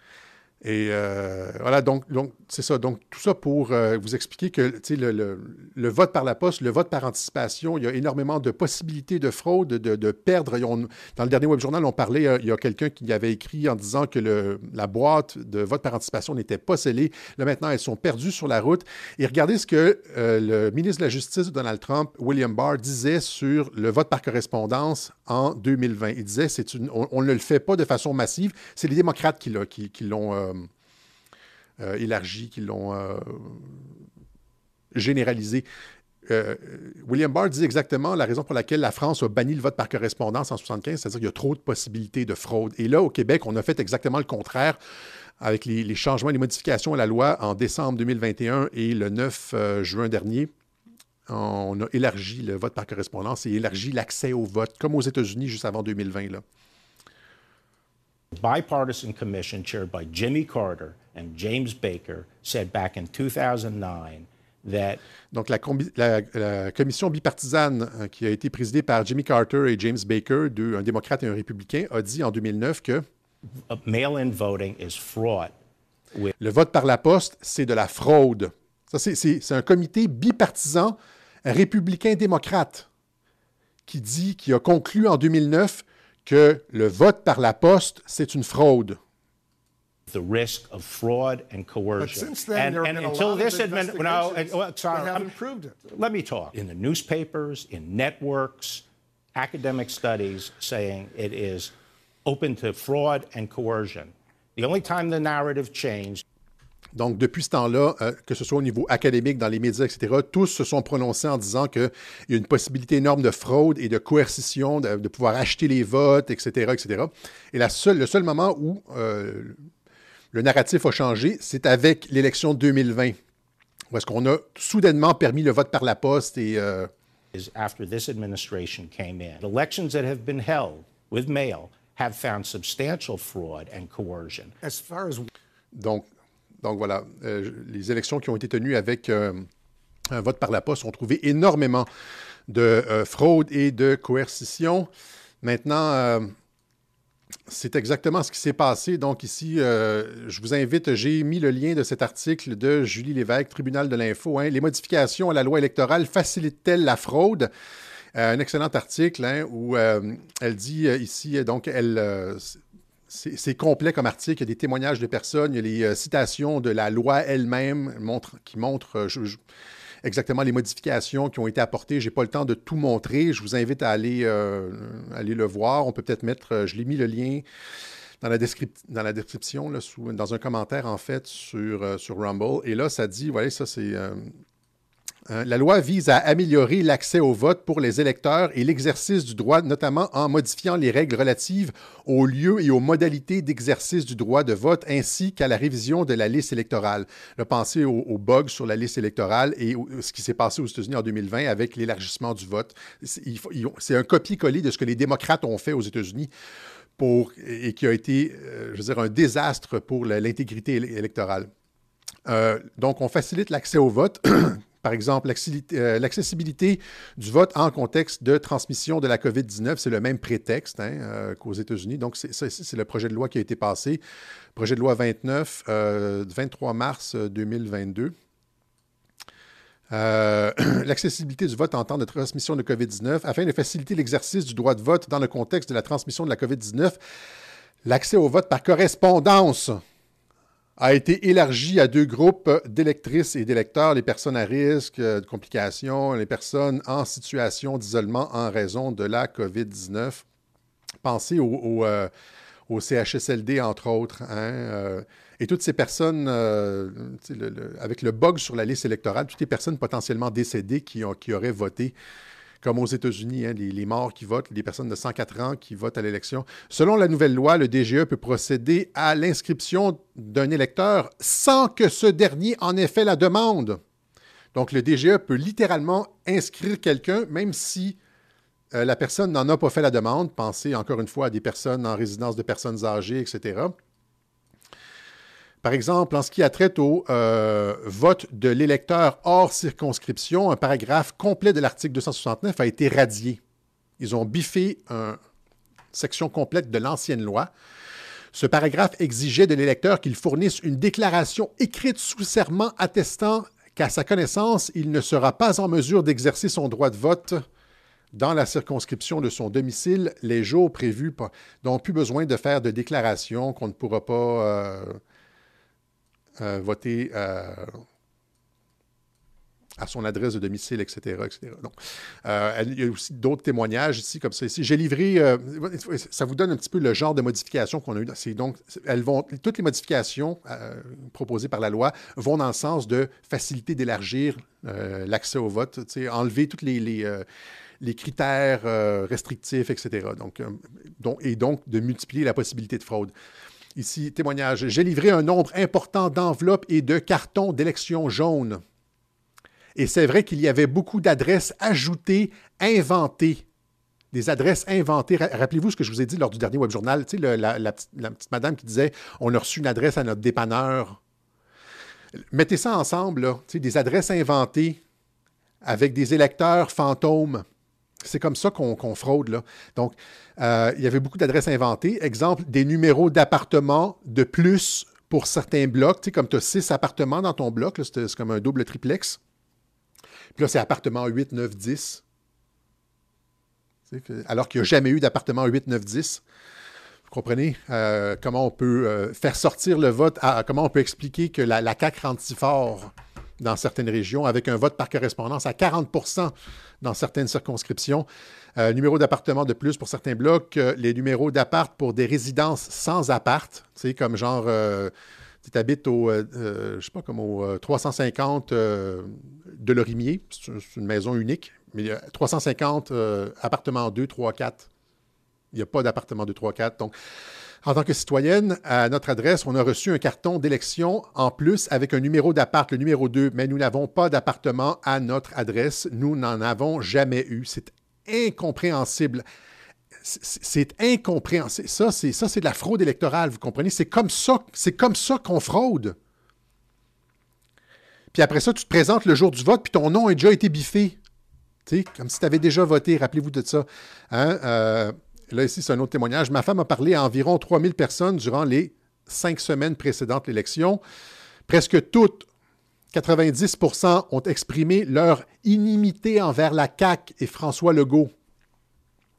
Et euh, voilà, donc, donc c'est ça. Donc, tout ça pour euh, vous expliquer que le, le, le, vote par la poste, le vote par anticipation, il y a énormément de possibilités de fraude, de, de perdre. dans le dernier web journal, on parlait, euh, il y a quelqu'un qui avait écrit en disant que le, la boîte de vote par anticipation n'était pas scellée. Là, maintenant, elles sont perdues sur la route. Et regardez ce que le ministre de la Justice, Donald Trump, William Barr, disait sur le vote par correspondance en 2020. Il disait, une, on, ne le fait pas de façon massive. C'est les démocrates qui l'ont euh, qui l'ont euh, généralisé. Euh, William Barr dit exactement la raison pour laquelle la France a banni le vote par correspondance en 1975, c'est-à-dire qu'il y a trop de possibilités de fraude. Et là, au Québec, on a fait exactement le contraire avec les, changements et les modifications à la loi en décembre 2021 et le 9 juin dernier. On a élargi le vote par correspondance et élargi l'accès au vote, comme aux États-Unis juste avant 2020. Là. Bipartisan commission chaired by Jimmy Carter And James Baker said back in 2009 that Donc, la, la, la commission bipartisane euh, qui a été présidée par Jimmy Carter et James Baker, deux, un démocrate et un républicain, a dit en 2009 que mail-in voting is fraught with le vote par la poste, c'est de la fraude. Ça, c'est un comité bipartisan républicain-démocrate qui dit, qui a conclu en 2009 que le vote par la poste, c'est une fraude. The risk of fraud and coercion. But since then, and, there have and been a until lot this of admin, no, investigations well, sorry, that I'm- haven't proved it. Let me talk. In the newspapers, in networks, academic studies saying it is open to fraud and coercion. The only time the narrative changed Donc, depuis ce temps-là, euh, que ce soit au niveau académique, dans les médias, etc., tous se sont prononcés en disant qu'il y a une possibilité énorme de fraude et de coercition, de, de pouvoir acheter les votes, etc., etc. Et la seule, le seul moment où euh, le narratif a changé, c'est avec l'élection de 2020, où est-ce qu'on a soudainement permis le vote par la poste et... euh, is after this administration came in. Elections that have been held with mail have found substantial fraud and coercion. As far as Donc, donc voilà, euh, les élections qui ont été tenues avec euh, un vote par la poste ont trouvé énormément de euh, fraude et de coercition. Maintenant, euh, c'est exactement ce qui s'est passé. Donc ici, euh, je vous invite, j'ai mis le lien de cet article de Julie Lévesque, Tribunal de l'info. hein. Les modifications à la loi électorale facilitent-elles la fraude? Euh, un excellent article hein, où euh, elle dit ici, donc, elle, c'est complet comme article. Il y a des témoignages de personnes, il y a les citations de la loi elle-même qui montrent exactement les modifications qui ont été apportées. Je n'ai pas le temps de tout montrer. Je vous invite à aller, euh, aller le voir. On peut peut-être mettre, euh, je l'ai mis le lien dans la, dans la description, là, sous- dans un commentaire en fait sur, euh, sur Rumble. Et là, ça dit, voilà, ça c'est... Hein, La loi vise à améliorer l'accès au vote pour les électeurs et l'exercice du droit, notamment en modifiant les règles relatives aux lieux et aux modalités d'exercice du droit de vote, ainsi qu'à la révision de la liste électorale. Là, pensez aux, aux bugs sur la liste électorale et au- ce qui s'est passé aux États-Unis en 2020 avec l'élargissement du vote. C'est un copier-coller de ce que les démocrates ont fait aux États-Unis pour, et qui a été, euh, je veux dire, un désastre pour l'intégrité éle- électorale. Euh, donc, on facilite l'accès au vote. Par exemple, euh, l'accessibilité du vote en contexte de transmission de la COVID-19, c'est le même prétexte hein, euh, qu'aux États-Unis. Donc, c'est- le projet de loi qui a été passé. Projet de loi 29, euh, 23 mars euh, 2022. Euh, L'accessibilité du vote en temps de transmission de COVID-19 afin de faciliter l'exercice du droit de vote dans le contexte de la transmission de la COVID-19. L'accès au vote par correspondance a été élargi à deux groupes d'électrices et d'électeurs, les personnes à risque euh, de complications, les personnes en situation d'isolement en raison de la COVID-19. Pensez au, euh, CHSLD, entre autres. hein, euh, et toutes ces personnes, avec le bug sur la liste électorale, toutes les personnes potentiellement décédées qui auraient voté, comme aux États-Unis, hein, les, morts qui votent, les personnes de 104 ans qui votent à l'élection. Selon la nouvelle loi, le DGE peut procéder à l'inscription d'un électeur sans que ce dernier en ait fait la demande. Donc, le DGE peut littéralement inscrire quelqu'un, même si euh, la personne n'en a pas fait la demande. Pensez encore une fois à des personnes en résidence de personnes âgées, etc. Par exemple, en ce qui a trait au euh, vote de l'électeur hors circonscription, un paragraphe complet de l'article 269 a été radié. Ils ont biffé une section complète de l'ancienne loi. Ce paragraphe exigeait de l'électeur qu'il fournisse une déclaration écrite sous serment attestant qu'à sa connaissance, il ne sera pas en mesure d'exercer son droit de vote dans la circonscription de son domicile les jours prévus. Donc, plus besoin de faire de déclaration qu'on ne pourra pas euh, euh, voter euh, à son adresse de domicile, etc. etc. Donc, euh, il y a aussi d'autres témoignages ici, comme ça. J'ai livré, ça vous donne un petit peu le genre de modifications qu'on a eues. Donc, elles vont, toutes les modifications proposées par la loi vont dans le sens de faciliter, d'élargir l'accès au vote, enlever toutes les, critères restrictifs, etc. Donc- et donc de multiplier la possibilité de fraude. Ici, témoignage. J'ai livré un nombre important d'enveloppes et de cartons d'élections jaunes. Et c'est vrai qu'il y avait beaucoup d'adresses ajoutées, inventées. Des adresses inventées. Ra- Rappelez-vous ce que je vous ai dit lors du dernier web journal. Tu sais, la, petite, madame qui disait on a reçu une adresse à notre dépanneur Mettez ça ensemble, là, des adresses inventées avec des électeurs fantômes. C'est comme ça qu'on fraude. Là. Donc, euh, il y avait beaucoup d'adresses inventées. Exemple, des numéros d'appartements de plus pour certains blocs. Tu sais, comme tu as six appartements dans ton bloc, c'est comme un double triplex. Puis là, c'est appartement 8, 9, 10. Alors qu'il n'y a jamais eu d'appartement 8, 9, 10. Vous comprenez euh, comment on peut euh, faire sortir le vote, comment on peut expliquer que la, la CAQ rentre si fort? Dans certaines régions, avec un vote par correspondance à 40% dans certaines circonscriptions. Euh, numéro d'appartement de plus pour certains blocs, euh, les numéros d'appart pour des résidences sans appart, comme genre, euh, tu habites au, je sais pas, comme au 350 de Lorimier, c'est une maison unique, mais 350 appartements 2, 3, 4. Il n'y a pas d'appartement 2, 3, 4. Donc, en tant que citoyenne, à notre adresse, on a reçu un carton d'élection en plus avec un numéro d'appart, le numéro 2, mais nous n'avons pas d'appartement à notre adresse. Nous n'en avons jamais eu. C'est incompréhensible. C'est incompréhensible. Ça, c'est de la fraude électorale, vous comprenez? C'est comme ça, ça qu'on fraude. Puis après ça, tu te présentes le jour du vote, puis ton nom a déjà été biffé. sais, comme si tu avais déjà voté, rappelez-vous de ça. Hein? Euh, Là, ici, c'est un autre témoignage. Ma femme a parlé à environ 3000 personnes durant les cinq semaines précédentes l'élection. Presque toutes, 90% ont exprimé leur inimité envers la CAQ et François Legault.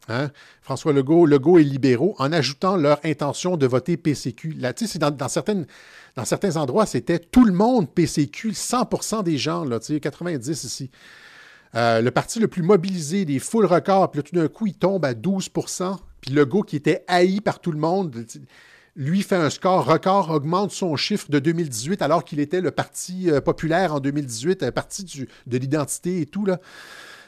Hein? François Legault, Legault et libéraux, en ajoutant leur intention de voter PCQ. Là, dans, dans, certaines, dans certains endroits, c'était tout le monde PCQ, 100% des gens, là, 90 ici. Euh, le parti le plus mobilisé, des foules records, puis là, tout d'un coup, il tombe à 12% Puis Legault, qui était haï par tout le monde, lui fait un score record, augmente son chiffre de 2018, alors qu'il était le parti euh, populaire en 2018, un parti de l'identité et tout. Là.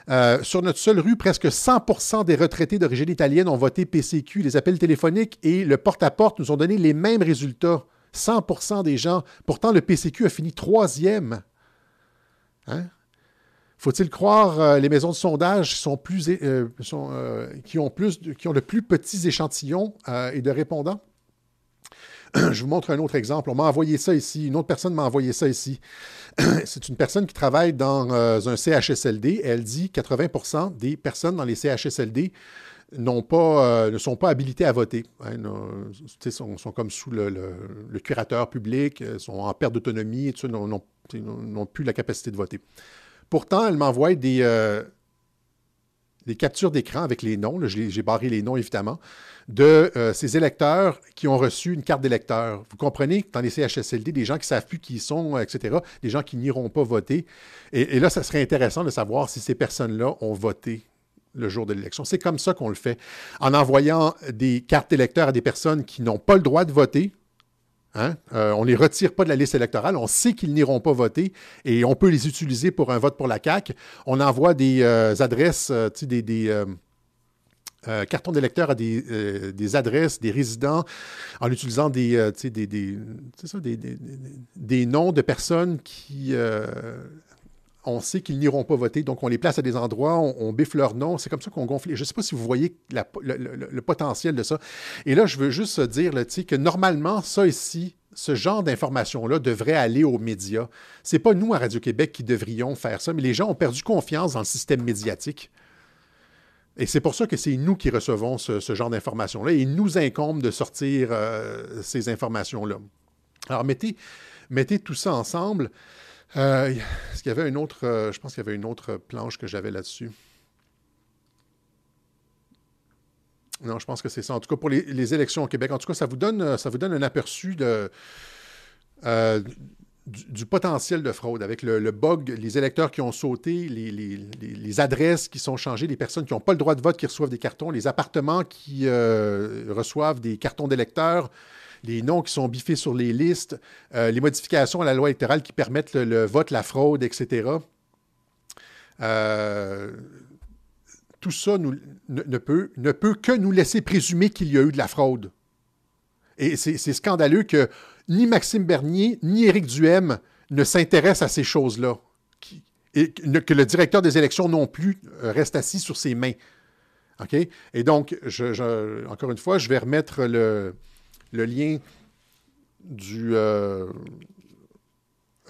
Euh, sur notre seule rue, presque 100% des retraités d'origine italienne ont voté PCQ. Les appels téléphoniques et le porte-à-porte nous ont donné les mêmes résultats. 100% des gens. Pourtant, le PCQ a fini troisième. Hein? Faut-il croire euh, les maisons de sondage euh, euh, qui, ont plus, de plus petits échantillons et de répondants? Je vous montre un autre exemple. On m'a envoyé ça ici. Une autre personne m'a envoyé ça ici. C'est une personne qui travaille dans un CHSLD. Elle dit que 80% des personnes dans les CHSLD ne sont pas habilitées à voter. Hein, sont, sont, comme sous le, curateur public, sont en perte d'autonomie, n'ont plus la capacité de voter. Pourtant, elle m'envoie des, euh, des captures d'écran avec les noms, j'ai barré les noms évidemment, de euh, ces électeurs qui ont reçu une carte d'électeur. Vous comprenez que dans les CHSLD, des gens qui ne savent plus qui ils sont, etc., des gens qui n'iront pas voter. Et, là, ça serait intéressant de savoir si ces personnes-là ont voté le jour de l'élection. C'est comme ça qu'on le fait, en envoyant des cartes d'électeurs à des personnes qui n'ont pas le droit de voter, Hein? Euh, on ne les retire pas de la liste électorale. On sait qu'ils n'iront pas voter et on peut les utiliser pour un vote pour la CAQ. On envoie des euh, adresses, euh, des, cartons d'électeurs à des, adresses, des résidents, en utilisant des, noms de personnes qui on sait qu'ils n'iront pas voter, donc on les place à des endroits, on, biffe leur nom, c'est comme ça qu'on gonfle. Je ne sais pas si vous voyez le, potentiel de ça. Et là, je veux juste dire là, que normalement, ça ici, ce genre d'information-là devrait aller aux médias. Ce n'est pas nous à Radio-Québec qui devrions faire ça, mais les gens ont perdu confiance dans le système médiatique. Et c'est pour ça que c'est nous qui recevons ce, genre d'informations-là. Et il nous incombe de sortir euh, ces informations-là. Alors, mettez, mettez tout ça ensemble. Euh, est-ce qu'il y avait une autre. Euh, je pense qu'il y avait une autre planche que j'avais là-dessus. Non, je pense que c'est ça. En tout cas, pour les, élections au Québec, en tout cas, ça vous donne, euh, ça vous donne un aperçu du, potentiel de fraude avec le, bug, les électeurs qui ont sauté, les, adresses qui sont changées, les personnes qui n'ont pas le droit de vote qui reçoivent des cartons, les appartements qui reçoivent des cartons d'électeurs les noms qui sont biffés sur les listes, euh, les modifications à la loi électorale qui permettent le, vote, la fraude, etc. Euh, tout ça ne, peut, que nous laisser présumer qu'il y a eu de la fraude. Et c'est scandaleux que ni Maxime Bernier ni Éric Duhem ne s'intéressent à ces choses-là. Et que le directeur des élections non plus reste assis sur ses mains. OK? Et donc, encore une fois, je vais remettre le, le lien du, euh,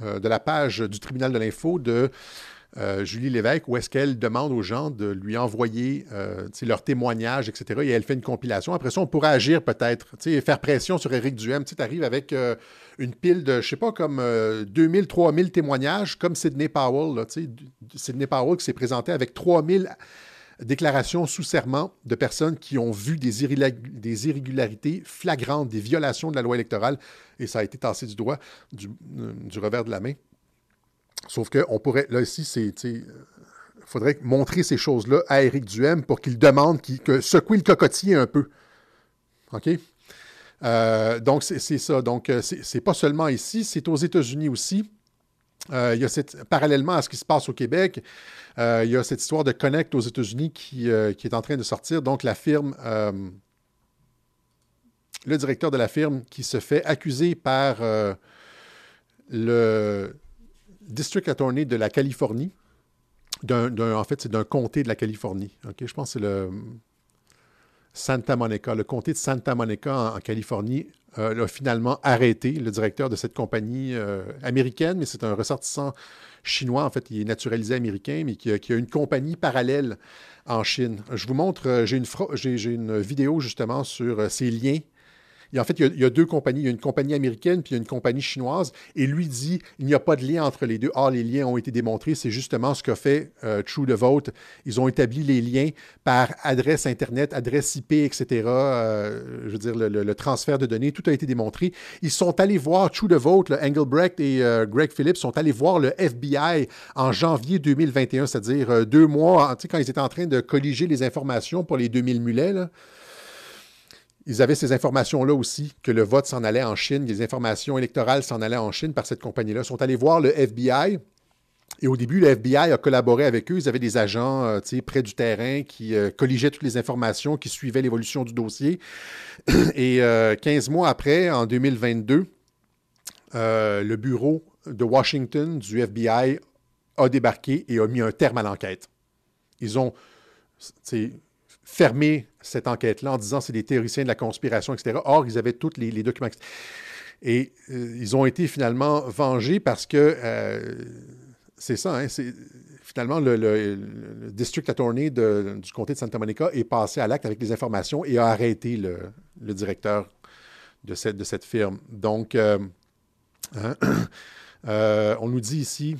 de la page du tribunal de l'info de Julie Lévesque, où est-ce qu'elle demande aux gens de lui envoyer leurs témoignages, etc. Et elle fait une compilation. Après ça, on pourrait agir peut-être, faire pression sur Éric Duhem. Tu arrives avec une pile de, je sais pas, comme 2000, 3000 témoignages, comme Sidney Powell. Là, Sidney Powell qui s'est présenté avec 3000 déclaration sous serment de personnes qui ont vu des, irrégularités flagrantes, des violations de la loi électorale, et ça a été tassé du doigt, du, euh, revers de la main. Sauf qu'on pourrait, là ici, c'est, il faudrait montrer ces choses-là à Éric Duhem pour qu'il demande, qu'il, que le cocotier un peu. OK? Euh, donc, c'est, ça. Donc, euh, c'est, pas seulement ici, c'est aux États-Unis aussi. Il y a cette, parallèlement à ce qui se passe au Québec, euh, il y a cette histoire de Connect aux États-Unis qui, euh, est en train de sortir. Donc, la firme, euh, le directeur de la firme qui se fait accuser par le District Attorney de la Californie, en fait, c'est d'un comté de la Californie. Je pense que c'est le Santa Monica. Le comté de Santa Monica en, Californie a finalement arrêté le directeur de cette compagnie américaine, mais c'est un ressortissant chinois. En fait, il est naturalisé américain, mais qui a, une compagnie parallèle en Chine. Je vous montre, euh, j'ai une, une vidéo justement sur euh, ces liens en fait, il y, a, deux compagnies. Il y a une compagnie américaine puis il y a une compagnie chinoise. Et lui dit il n'y a pas de lien entre les deux. Or, les liens ont été démontrés. C'est justement ce qu'a fait euh, True the Vote. Ils ont établi les liens par adresse Internet, adresse IP, etc. Euh, je veux dire, le, transfert de données. Tout a été démontré. Ils sont allés voir True the Vote, le Engelbrecht et euh, Greg Phillips sont allés voir le FBI en janvier 2021, c'est-à-dire deux mois, quand ils étaient en train de colliger les informations pour les 2000 mulets. Là. Ils avaient ces informations-là aussi, que le vote s'en allait en Chine, les informations électorales s'en allaient en Chine par cette compagnie-là. Ils sont allés voir le FBI. Et au début, le FBI a collaboré avec eux. Ils avaient des agents euh, près du terrain qui euh, colligeaient toutes les informations, qui suivaient l'évolution du dossier. Et 15 euh, mois après, en 2022, le bureau de Washington du FBI a débarqué et a mis un terme à l'enquête. Ils ont fermé cette enquête-là en disant c'est des théoriciens de la conspiration, etc. Or, ils avaient tous les, documents. Et euh, ils ont été finalement vengés parce que euh, c'est ça, hein, finalement, le, district attorney du comté de Santa Monica est passé à l'acte avec les informations et a arrêté le, directeur de cette, de cette firme. Donc, euh, hein, on nous dit ici,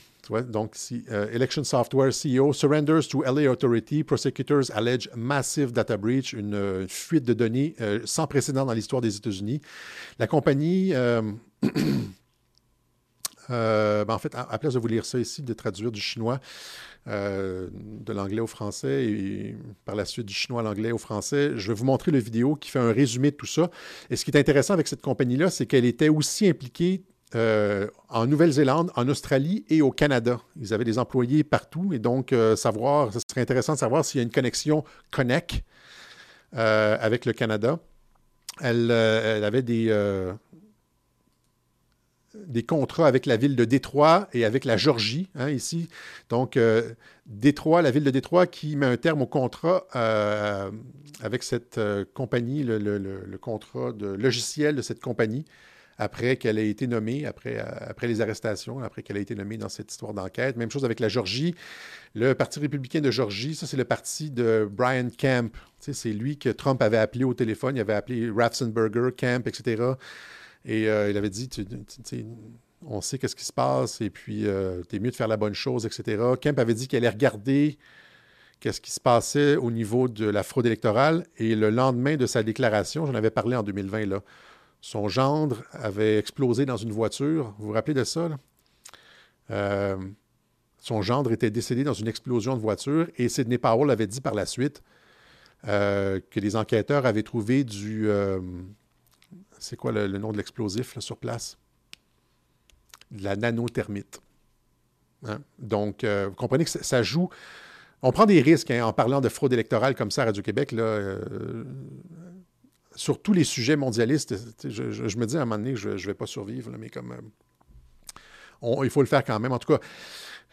donc, si, euh, Election Software CEO surrenders to LA Authority, prosecutors allege massive data breach, une, euh, fuite de données euh, sans précédent dans l'histoire des États-Unis. La compagnie, ben, en fait, à, place de vous lire ça ici, de traduire du chinois, de l'anglais au français et par la suite du chinois à l'anglais au français. Je vais vous montrer le vidéo qui fait un résumé de tout ça. Et ce qui est intéressant avec cette compagnie-là, c'est qu'elle était aussi impliquée euh, en Nouvelle-Zélande, en Australie et au Canada. Ils avaient des employés partout et donc euh, savoir, ce serait intéressant de savoir s'il y a une connexion Connect euh, avec le Canada. Elle, avait des, contrats avec la ville de Détroit et avec la Georgie, hein, ici. Donc, Détroit, la ville de Détroit qui met un terme au contrat avec cette compagnie, le, contrat de logiciel de cette compagnie après qu'elle ait été nommée, après, euh, après les arrestations, après qu'elle ait été nommée dans cette histoire d'enquête. Même chose avec la Georgie. Le Parti républicain de Georgie, ça, c'est le parti de Brian Camp. c'est lui que Trump avait appelé au téléphone. Il avait appelé Ratzenberger, Camp, etc. Et euh, il avait dit, on sait qu'est-ce qui se passe et puis euh, t'es mieux de faire la bonne chose, etc. Kemp avait dit qu'il allait regarder qu'est-ce qui se passait au niveau de la fraude électorale. Et le lendemain de sa déclaration, j'en avais parlé en 2020, là, son gendre avait explosé dans une voiture. Vous vous rappelez de ça? Euh, son gendre était décédé dans une explosion de voiture et Sidney Powell avait dit par la suite euh, que les enquêteurs avaient trouvé du. Euh, c'est quoi le, nom de l'explosif sur place? De la nanothermite. Hein? Donc, vous comprenez que ça, joue. On prend des risques hein, en parlant de fraude électorale comme ça à Radio-Québec. Sur tous les sujets mondialistes, je, me dis à un moment donné que je ne vais pas survivre, mais comme. Euh, il faut le faire quand même. En tout cas,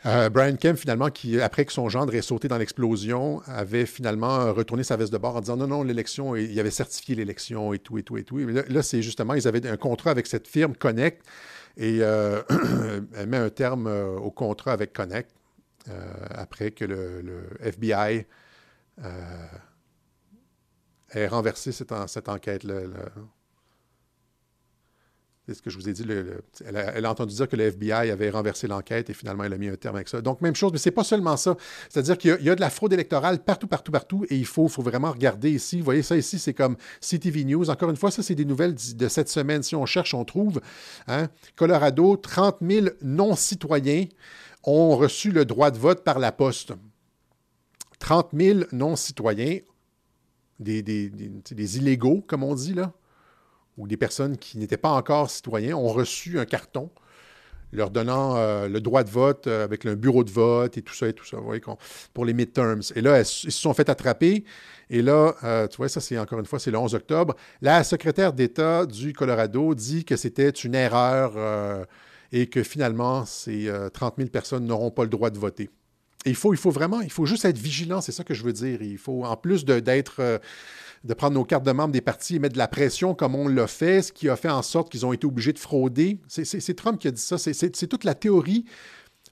euh, Brian Kemp, finalement, qui, après que son gendre ait sauté dans l'explosion, avait finalement retourné sa veste de bord en disant non, non, l'élection, il avait certifié l'élection et tout, et tout, et tout. là, c'est justement, ils avaient un contrat avec cette firme Connect Et elle met un terme au contrat avec Connect après que le, FBI ait renversé cette, cette enquête-là. C'est ce que je vous ai dit. elle, a, entendu dire que le FBI avait renversé l'enquête et finalement, elle a mis un terme avec ça. Donc, même chose, mais ce n'est pas seulement ça. C'est-à-dire qu'il y, a de la fraude électorale partout, partout, partout et il faut, faut vraiment regarder ici. Vous voyez, ça ici, c'est comme CTV News. Encore une fois, ça, c'est des nouvelles de cette semaine. Si on cherche, on trouve. Hein. Colorado, 30 000 non-citoyens ont reçu le droit de vote par la poste. 30 000 non-citoyens, des, illégaux, comme on dit, là ou des personnes qui n'étaient pas encore citoyens ont reçu un carton leur donnant euh, le droit de vote euh, avec un bureau de vote et tout ça et tout ça, pour les midterms. Et là, ils se sont fait attraper. Et là, euh, tu vois, ça, c'est encore une fois, c'est le 11 octobre. La secrétaire d'État du Colorado dit que c'était une erreur et que finalement, ces 30 000 personnes n'auront pas le droit de voter. Il faut, il faut vraiment, il faut juste être vigilant, c'est ça que je veux dire. Il faut, en plus d'être de prendre nos cartes de membres des partis et mettre de la pression comme on l'a fait, ce qui a fait en sorte qu'ils ont été obligés de frauder. C'est Trump qui a dit ça. C'est toute la théorie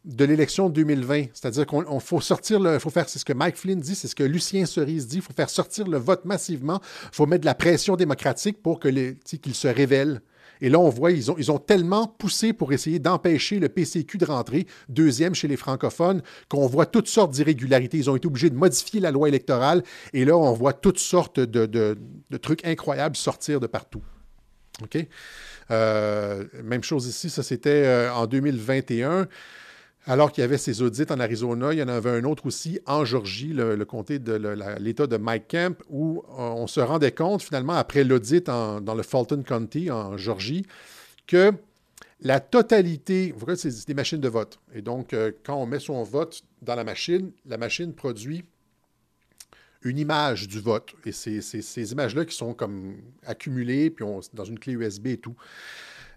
de l'élection 2020. C'est-à-dire qu'on faut sortir le. faut faire. C'est ce que Mike Flynn dit, c'est ce que Lucien Cerise dit. Il faut faire sortir le vote massivement. Il faut mettre de la pression démocratique pour qu'il se révèle. Et là, on voit, ils ont, ils ont tellement poussé pour essayer d'empêcher le PCQ de rentrer, deuxième chez les francophones, qu'on voit toutes sortes d'irrégularités. Ils ont été obligés de modifier la loi électorale. Et là, on voit toutes sortes de, trucs incroyables sortir de partout. OK? Euh, même chose ici, ça c'était euh, en 2021. Alors qu'il y avait ces audits en Arizona, il y en avait un autre aussi en Georgie, le, comté de l'État de Mike Kemp, où euh, on se rendait compte finalement, après l'audit dans le Fulton County, en Georgie, que la totalité, vous voyez, c'est des machines de vote. Et donc, euh, quand on met son vote dans la machine, la machine produit une image du vote. Et c'est ces images-là qui sont comme accumulées, puis on, dans une clé USB et tout.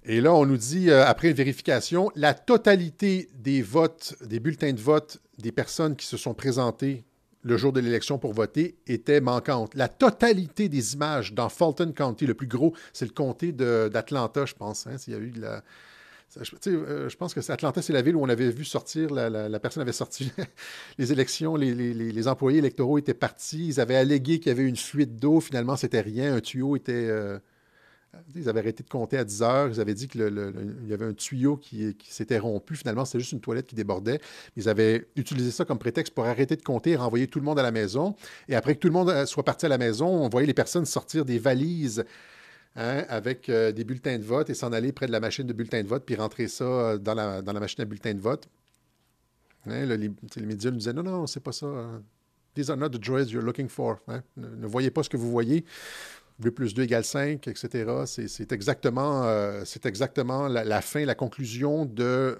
Et là, on nous dit, euh, après une vérification, la totalité des votes, des bulletins de vote des personnes qui se sont présentées le jour de l'élection pour voter était manquante. La totalité des images dans Fulton County, le plus gros, c'est le comté d'Atlanta, je pense. Hein, s'il y a eu de la... Euh, je pense que Atlanta, c'est la ville où on avait vu sortir, la, personne avait sorti les élections, les, employés électoraux étaient partis, ils avaient allégué qu'il y avait une fuite d'eau, finalement, c'était rien, un tuyau était... Euh, ils avaient arrêté de compter à 10 heures. Ils avaient dit qu'il y avait un tuyau qui, s'était rompu. Finalement, c'était juste une toilette qui débordait. Ils avaient utilisé ça comme prétexte pour arrêter de compter et renvoyer tout le monde à la maison. Et après que tout le monde euh, soit parti à la maison, on voyait les personnes sortir des valises hein, avec euh, des bulletins de vote et s'en aller près de la machine de bulletins de vote puis rentrer ça euh, dans la, machine à bulletins de vote. Hein, les, médias nous disaient non, non, c'est pas ça. These are not the joys you're looking for. Hein. ne, voyez pas ce que vous voyez. 2 plus 2 égale 5, etc. C'est exactement, euh, exactement la, fin, la conclusion de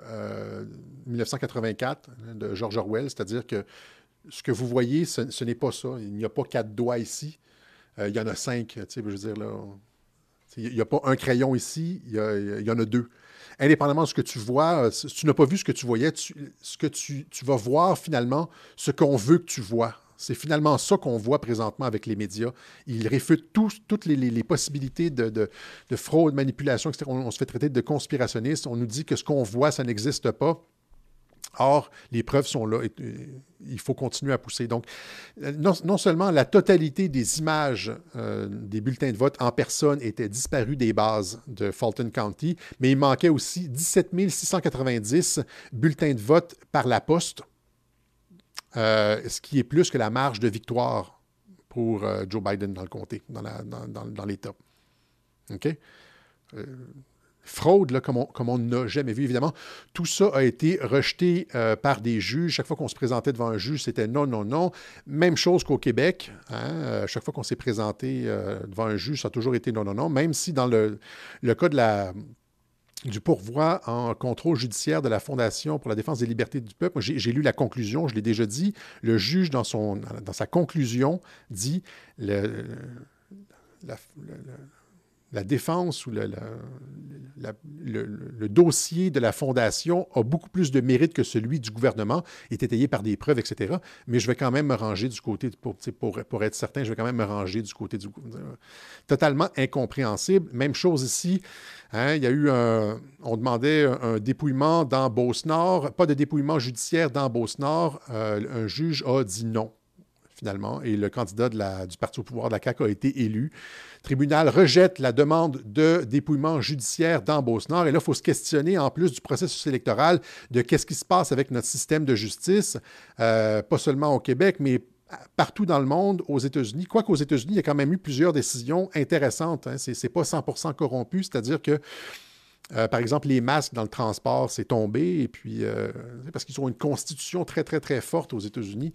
1984 euh, de George Orwell, c'est-à-dire que ce que vous voyez, ce, n'est pas ça. Il n'y a pas quatre doigts ici. Euh, il y en a cinq. Veux dire, là, il n'y a pas un crayon ici, il y, en a deux. Indépendamment de ce que tu vois, si tu n'as pas vu ce que tu voyais, ce que tu vas voir finalement, ce qu'on veut que tu vois. C'est finalement ça qu'on voit présentement avec les médias. Ils réfutent toutes les, possibilités de, fraude, manipulation, etc. On, se fait traiter de conspirationniste. On nous dit que ce qu'on voit, ça n'existe pas. Or, les preuves sont là. Il faut continuer à pousser. Donc, non, seulement la totalité des images euh, des bulletins de vote en personne étaient disparues des bases de Fulton County, mais il manquait aussi 17 690 bulletins de vote par la poste euh, ce qui est plus que la marge de victoire pour euh, Joe Biden dans le comté, dans, l'État. OK? Euh, fraude, comme on n'a jamais vu, évidemment. Tout ça a été rejeté par des juges. Chaque fois qu'on se présentait devant un juge, c'était non, non, non. Même chose qu'au Québec. Hein. chaque fois qu'on s'est présenté devant un juge, ça a toujours été non, non, non. Même si dans le cas de la du pourvoi en contrôle judiciaire de la Fondation pour la défense des libertés du peuple. J'ai lu la conclusion, je l'ai déjà dit. Le juge, dans, sa conclusion, dit défense ou le, dossier de la Fondation a beaucoup plus de mérite que celui du gouvernement, est étayé par des preuves, etc. Mais je vais quand même me ranger du côté, pour, être certain, je vais quand même me ranger du côté du gouvernement. Totalement incompréhensible. Même chose ici. Hein, il y a eu on demandait un, dépouillement dans Beauce-Nord, pas de dépouillement judiciaire dans Beauce-Nord. Euh, un juge a dit non et le candidat du parti au pouvoir de la CAQ a été élu. Le tribunal rejette la demande de dépouillement judiciaire dans Beauce-Nord. Et là, il faut se questionner, en plus du processus électoral, de qu'est-ce qui se passe avec notre système de justice, euh, pas seulement au Québec, mais partout dans le monde, aux États-Unis. Quoique aux États-Unis, il y a quand même eu plusieurs décisions intéressantes. Hein. Ce n'est pas 100 corrompu, c'est-à-dire que euh, par exemple, les masques dans le transport, c'est tombé, et puis euh, parce qu'ils ont une constitution très, très, très forte aux États-Unis.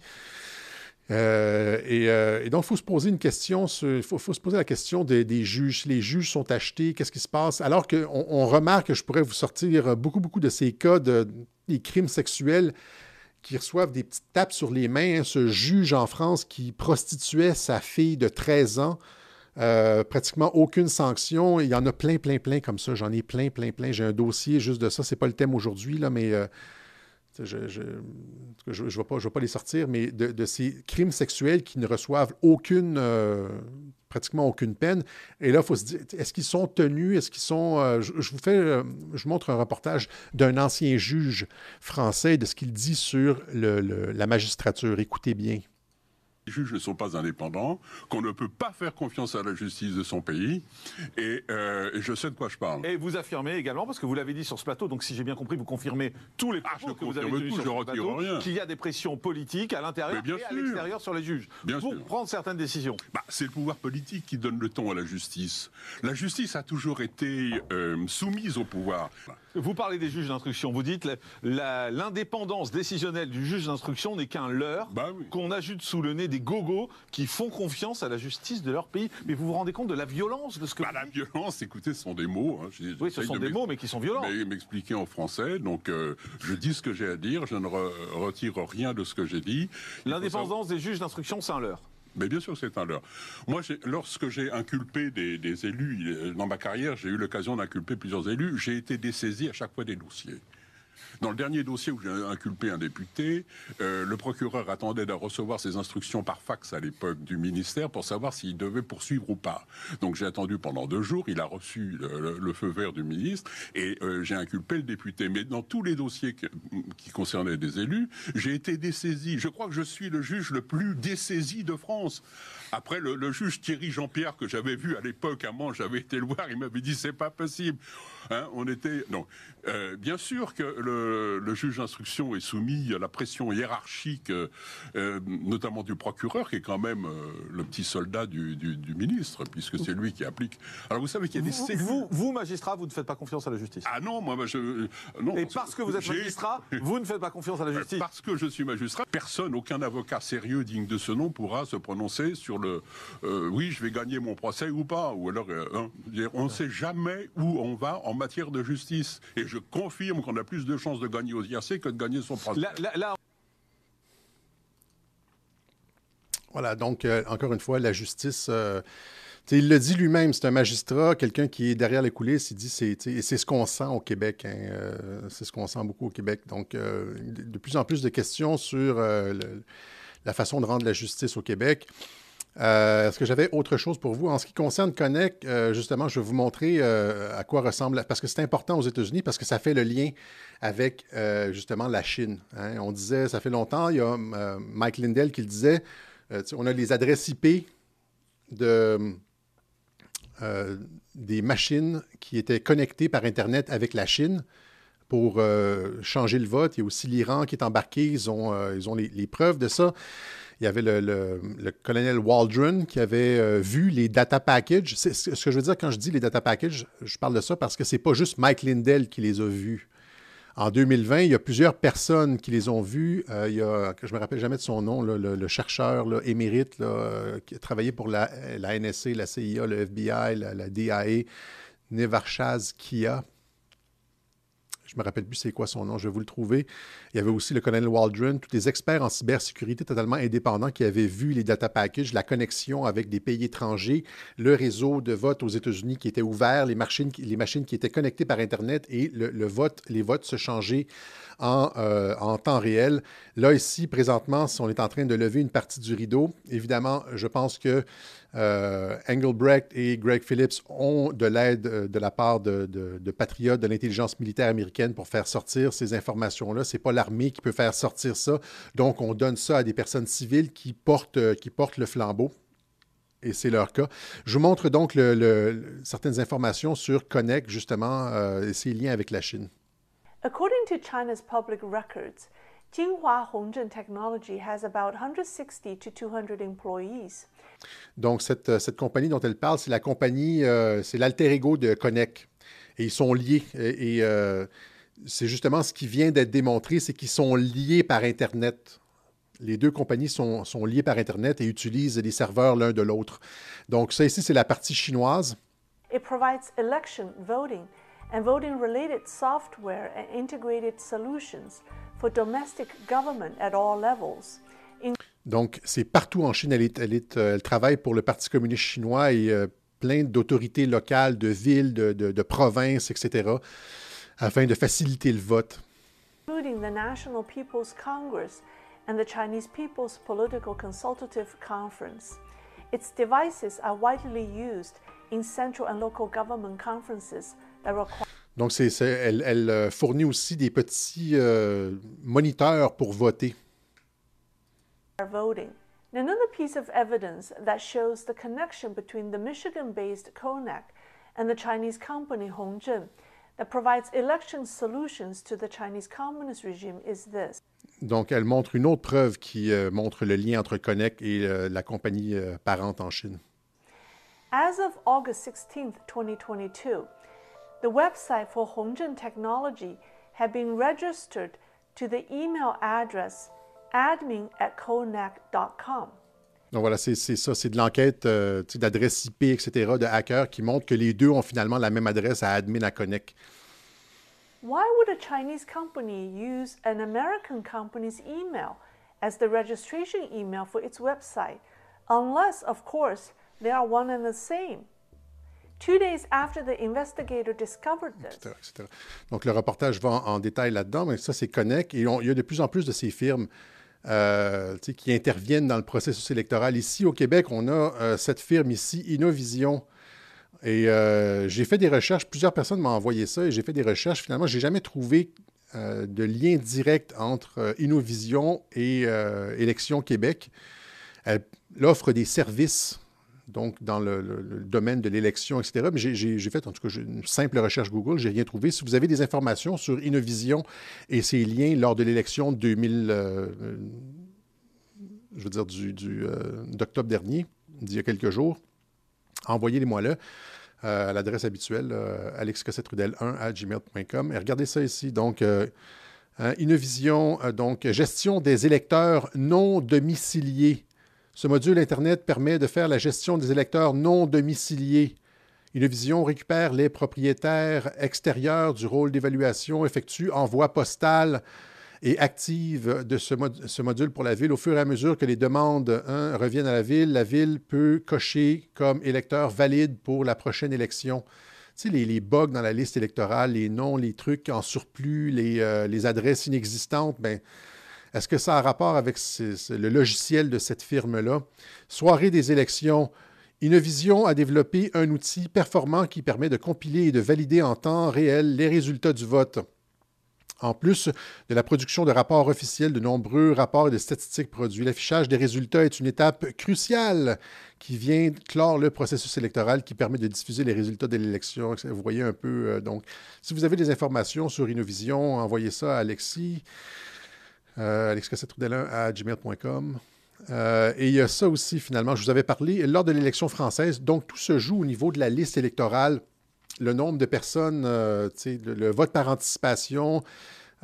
Euh, euh, et, donc, il faut se poser une question, faut, se poser la question des, juges. Les juges sont achetés, qu'est-ce qui se passe? Alors qu'on on remarque que je pourrais vous sortir beaucoup, beaucoup de ces cas de des crimes sexuels qui reçoivent des petites tapes sur les mains. Hein. Ce juge en France qui prostituait sa fille de 13 ans, euh, pratiquement aucune sanction. Il y en a plein, plein, plein comme ça. J'en ai plein, plein, plein. J'ai un dossier juste de ça. Ce n'est pas le thème aujourd'hui, là, mais je ne vais, pas les sortir, mais de, ces crimes sexuels qui ne reçoivent euh, pratiquement aucune peine. Et là, il faut se dire, est-ce qu'ils sont tenus, est-ce qu'ils sont... Euh, je, vous fais, euh, je montre un reportage d'un ancien juge français de ce qu'il dit sur la magistrature. Écoutez bien juges ne sont pas indépendants, qu'on ne peut pas faire confiance à la justice de son pays. Euh, et, je sais de quoi je parle. Et vous affirmez également, parce que vous l'avez dit sur ce plateau, donc si j'ai bien compris, vous confirmez tous les ah, propos que vous avez dit sur ce plateau, qu'il y a des pressions politiques à l'intérieur et à l'extérieur sur les juges pour prendre certaines décisions. Bah, c'est le pouvoir politique qui donne le ton à la justice. La justice a toujours été euh, soumise au pouvoir. Vous parlez des juges d'instruction. Vous dites l'indépendance décisionnelle du juge d'instruction n'est qu'un leurre bah qu'on ajoute sous le nez des gogos qui font confiance à la justice de leur pays. Mais vous vous rendez compte de la violence de ce que. Bah, la violence, écoutez, ce sont des mots. Hein. oui, ce sont des mots, mais qui sont violents. Mais m'expliquer en français. Donc, euh, je dis ce que j'ai à dire. Je ne retire rien de ce que j'ai dit. L'indépendance des juges d'instruction, c'est un leurre. Mais bien sûr, c'est un leurre. Moi, lorsque j'ai inculpé des, élus, dans ma carrière, j'ai eu l'occasion d'inculper plusieurs élus, j'ai été dessaisi à chaque fois des dossiers. Dans le dernier dossier où j'ai inculpé un député, euh, le procureur attendait de recevoir ses instructions par fax à l'époque du ministère pour savoir s'il devait poursuivre ou pas. Donc j'ai attendu pendant deux jours, il a reçu le, feu vert du ministre et euh, j'ai inculpé le député. Mais dans tous les dossiers qui concernaient des élus, j'ai été dessaisi. Je crois que je suis le juge le plus dessaisi de France. Après, le, juge Thierry Jean-Pierre, que j'avais vu à l'époque à Mans, j'avais été le voir, il m'avait dit c'est pas possible. Hein, on était. Non. Euh, bien sûr que le, juge d'instruction est soumis à la pression hiérarchique, euh, notamment du procureur, qui est quand même euh, le petit soldat du, ministre, puisque c'est lui qui applique. Alors vous savez qu'il y a des vous, vous, magistrat, vous ne faites pas confiance à la justice Ah non, moi, je. non, Et parce que vous êtes magistrat, vous ne faites pas confiance à la justice Parce que je suis magistrat, personne, aucun avocat sérieux digne de ce nom pourra se prononcer sur le oui, je vais gagner mon procès ou pas. Ou alors, hein, on ne sait jamais où on va en matière de justice. Et je confirme qu'on a plus de chances de gagner aux IRC que de gagner son procès. Voilà, donc, euh, encore une fois, la justice. Euh, il le dit lui-même, c'est un magistrat, quelqu'un qui est derrière les coulisses. Il dit c'est c'est ce qu'on sent au Québec. Hein, euh, c'est ce qu'on sent beaucoup au Québec. Donc, de plus en plus de questions sur la façon de rendre la justice au Québec. Euh, est-ce que j'avais autre chose pour vous? En ce qui concerne Connect, euh, justement, je vais vous montrer euh, à quoi ressemble, parce que c'est important aux États-Unis, parce que ça fait le lien avec justement la Chine. Hein. On disait, ça fait longtemps, il y a Mike Lindell qui le disait, on a les adresses IP de, des machines qui étaient connectées par Internet avec la Chine pour changer le vote. Il y a aussi l'Iran qui est embarqué, ils ont, ils ont les preuves de ça. Il y avait le, colonel Waldron qui avait euh, vu les data packages. ce que je veux dire quand je dis les data packages, je parle de ça parce que c'est pas juste Mike Lindell qui les a vus. En 2020, il y a plusieurs personnes qui les ont vus. Euh, il y a, je me rappelle jamais de son nom, le, chercheur émérite euh, qui a travaillé pour la, la, NSC, la CIA, le FBI, la, DIA, Nevarchaz Kia. Je me rappelle plus c'est quoi son nom, je vais vous le trouver. Il y avait aussi le colonel Waldron, tous des experts en cybersécurité totalement indépendants qui avaient vu les data packages, la connexion avec des pays étrangers, le réseau de vote aux États-Unis qui était ouvert, les machines, les machines qui étaient connectées par Internet et le, vote, les votes se changeaient en, euh, en, temps réel. Là, ici, présentement, on est en train de lever une partie du rideau. Évidemment, je pense que euh, Engelbrecht et Greg Phillips ont de l'aide euh, de la part de, patriotes de l'intelligence militaire américaine pour faire sortir ces informations-là. Ce n'est pas l'armée qui peut faire sortir ça. Donc, on donne ça à des personnes civiles qui portent, euh, qui portent le flambeau. Et c'est leur cas. Je vous montre donc certaines informations sur Connect, justement, et ses liens avec la Chine. According to China's public records, Jinhua Hongzhen Technology has about 160 to 200 employees. Donc, cette, cette, compagnie dont elle parle, c'est la compagnie, euh, c'est l'alter ego de Connect. Et ils sont liés. Et, euh, c'est justement ce qui vient d'être démontré, c'est qu'ils sont liés par Internet. Les deux compagnies sont, sont liées par Internet et utilisent les serveurs l'un de l'autre. Donc, ça ici, c'est la partie chinoise. It provides election, voting, and voting-related software and integrated solutions for domestic government at all levels. Donc, c'est partout en Chine. Elle, est, elle, est, euh, elle, travaille pour le Parti communiste chinois et euh, plein d'autorités locales, de villes, de, de, de, provinces, etc., afin de faciliter le vote. Including the National People's Congress and the Chinese People's Political Consultative Conference. Its devices are widely used in central and local government conferences that require donc, elle, elle, euh, fournit aussi des petits euh, moniteurs pour voter. Voting. Another piece of evidence that shows the connection between the Michigan-based Konak and the Chinese company Hongzhen that provides election solutions to the Chinese communist regime is this. Donc, elle montre une autre preuve qui euh, montre le lien entre Connect et euh, la compagnie euh, parente en Chine. As of August 16, 2022, the website for Hongzhen Technology had been registered to the email address admin at konak.com. Donc voilà, c'est ça, c'est de l'enquête euh, d'adresse IP, etc., de hackers qui montrent que les deux ont finalement la même adresse à admin à Connect. Why would a Chinese company use an American company's email as the registration email for its website, unless, of course, they are one and the same? Two days after the investigator discovered this. Etc., etc. Donc le reportage va en, en détail là-dedans, mais ça c'est Connect et on, il y a de plus en plus de ces firmes euh, qui interviennent dans le processus électoral. Ici, au Québec, on a euh, cette firme ici, Innovision. Et euh, j'ai fait des recherches, plusieurs personnes m'ont envoyé ça, et j'ai fait des recherches. Finalement, je n'ai jamais trouvé de lien direct entre Innovision et Élections Québec. Elle offre des services donc dans le, domaine de l'élection, etc. Mais j'ai fait en tout cas une simple recherche Google, j'ai rien trouvé. Si vous avez des informations sur Innovision et ses liens lors de l'élection 2000, euh, je veux dire du, euh, d'octobre dernier, d'il y a quelques jours, envoyez-les-moi là. Euh, à l'adresse habituelle, alexcossetrudel1 à gmail.com. Et regardez ça ici. Donc, hein, Innovision, donc gestion des électeurs non domiciliés ce module Internet permet de faire la gestion des électeurs non domiciliés. Innovision récupère les propriétaires extérieurs du rôle d'évaluation, effectue envoi postal et active de ce, module pour la ville. Au fur et à mesure que les demandes reviennent à la ville, la ville peut cocher comme électeur valide pour la prochaine élection. Tu sais, les, bugs dans la liste électorale, les noms, les trucs en surplus, les, euh, les adresses inexistantes, ben, est-ce que ça a rapport avec le logiciel de cette firme-là? Soirée des élections. Innovision a développé un outil performant qui permet de compiler et de valider en temps réel les résultats du vote. En plus de la production de rapports officiels, de nombreux rapports et de statistiques produits, l'affichage des résultats est une étape cruciale qui vient clore le processus électoral qui permet de diffuser les résultats de l'élection. Vous voyez un peu, euh, donc, si vous avez des informations sur Innovision, envoyez ça à Alexis euh, à gmail.com. Euh, et il y a ça aussi, finalement, je vous avais parlé, lors de l'élection française, donc tout se joue au niveau de la liste électorale, le nombre de personnes, euh, le, le, vote par anticipation,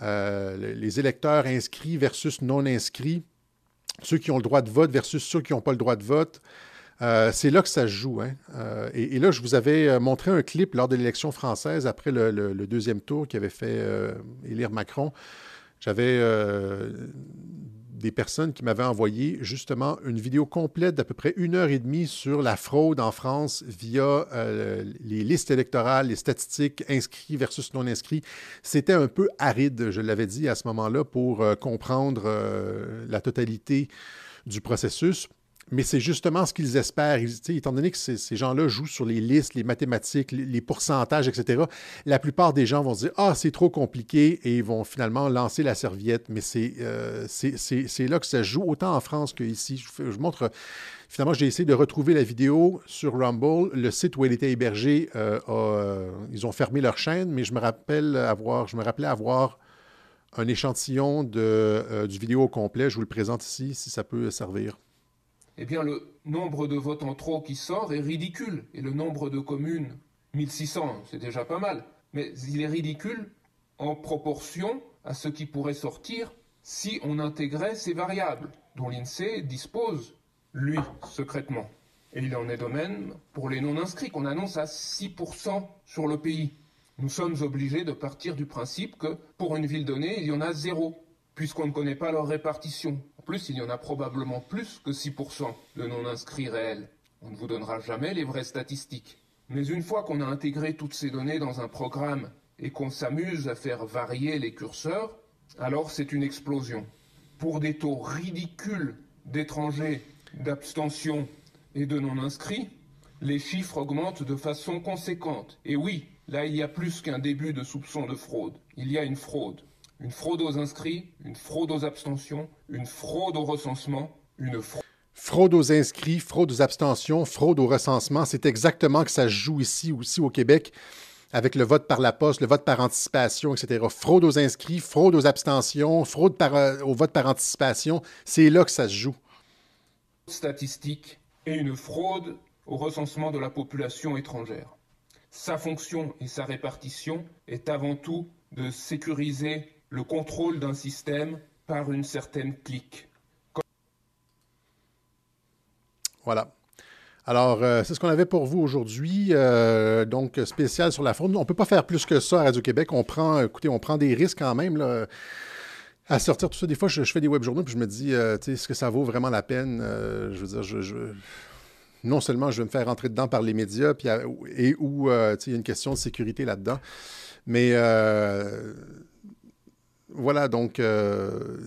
euh, les électeurs inscrits versus non inscrits, ceux qui ont le droit de vote versus ceux qui n'ont pas le droit de vote. C'est là que ça se joue. Hein. Et, là, je vous avais montré un clip lors de l'élection française après le, deuxième tour qui avait fait élire Macron. J'avais des personnes qui m'avaient envoyé justement une vidéo complète d'à peu près une heure et demie sur la fraude en France via les listes électorales, les statistiques inscrits versus non inscrits. C'était un peu aride, je l'avais dit à ce moment-là, pour comprendre la totalité du processus. Mais c'est justement ce qu'ils espèrent. étant donné que ces, gens-là jouent sur les listes, les mathématiques, les, pourcentages, etc., la plupart des gens vont se dire Ah, c'est trop compliqué et ils vont finalement lancer la serviette. Mais c'est euh, là que ça joue, autant en France qu'ici. Je, montre. Finalement, j'ai essayé de retrouver la vidéo sur Rumble. Le site où elle était hébergée, euh, euh, ils ont fermé leur chaîne, mais je me rappelle avoir, je me rappelais avoir un échantillon de, du vidéo complet. Je vous le présente ici, si ça peut servir eh bien le nombre de votes en trop qui sort est ridicule. Et le nombre de communes, 1600, c'est déjà pas mal. Mais il est ridicule en proportion à ce qui pourrait sortir si on intégrait ces variables, dont l'INSEE dispose, lui, secrètement. Et il en est de même pour les non-inscrits, qu'on annonce à 6% sur le pays. Nous sommes obligés de partir du principe que pour une ville donnée, il y en a zéro, puisqu'on ne connaît pas leur répartition plus, il y en a probablement plus que 6% de non-inscrits réels. On ne vous donnera jamais les vraies statistiques. Mais une fois qu'on a intégré toutes ces données dans un programme et qu'on s'amuse à faire varier les curseurs, alors c'est une explosion. Pour des taux ridicules d'étrangers, d'abstention et de non-inscrits, les chiffres augmentent de façon conséquente. Et oui, là il y a plus qu'un début de soupçon de fraude. Il y a une fraude une fraude aux inscrits, une fraude aux abstentions, une fraude au recensement, une fraude... Fraude aux inscrits, fraude aux abstentions, fraude au recensement, c'est exactement que ça se joue ici aussi au Québec avec le vote par la poste, le vote par anticipation, etc. Fraude aux inscrits, fraude aux abstentions, fraude par, euh, au vote par anticipation, c'est là que ça se joue. Statistique et une fraude au recensement de la population étrangère. Sa fonction et sa répartition est avant tout de sécuriser le contrôle d'un système par une certaine clique. Voilà. Alors, euh, c'est ce qu'on avait pour vous aujourd'hui. Euh, donc, spécial sur la fraude. On ne peut pas faire plus que ça à Radio-Québec. On prend, écoutez, on prend des risques quand même là, à sortir tout ça. Des fois, je, fais des web journaux puis je me dis, euh, est-ce que ça vaut vraiment la peine? je veux dire, je, non seulement je vais me faire rentrer dedans par les médias, puis, et où il y a une question de sécurité là-dedans, mais voilà, donc euh,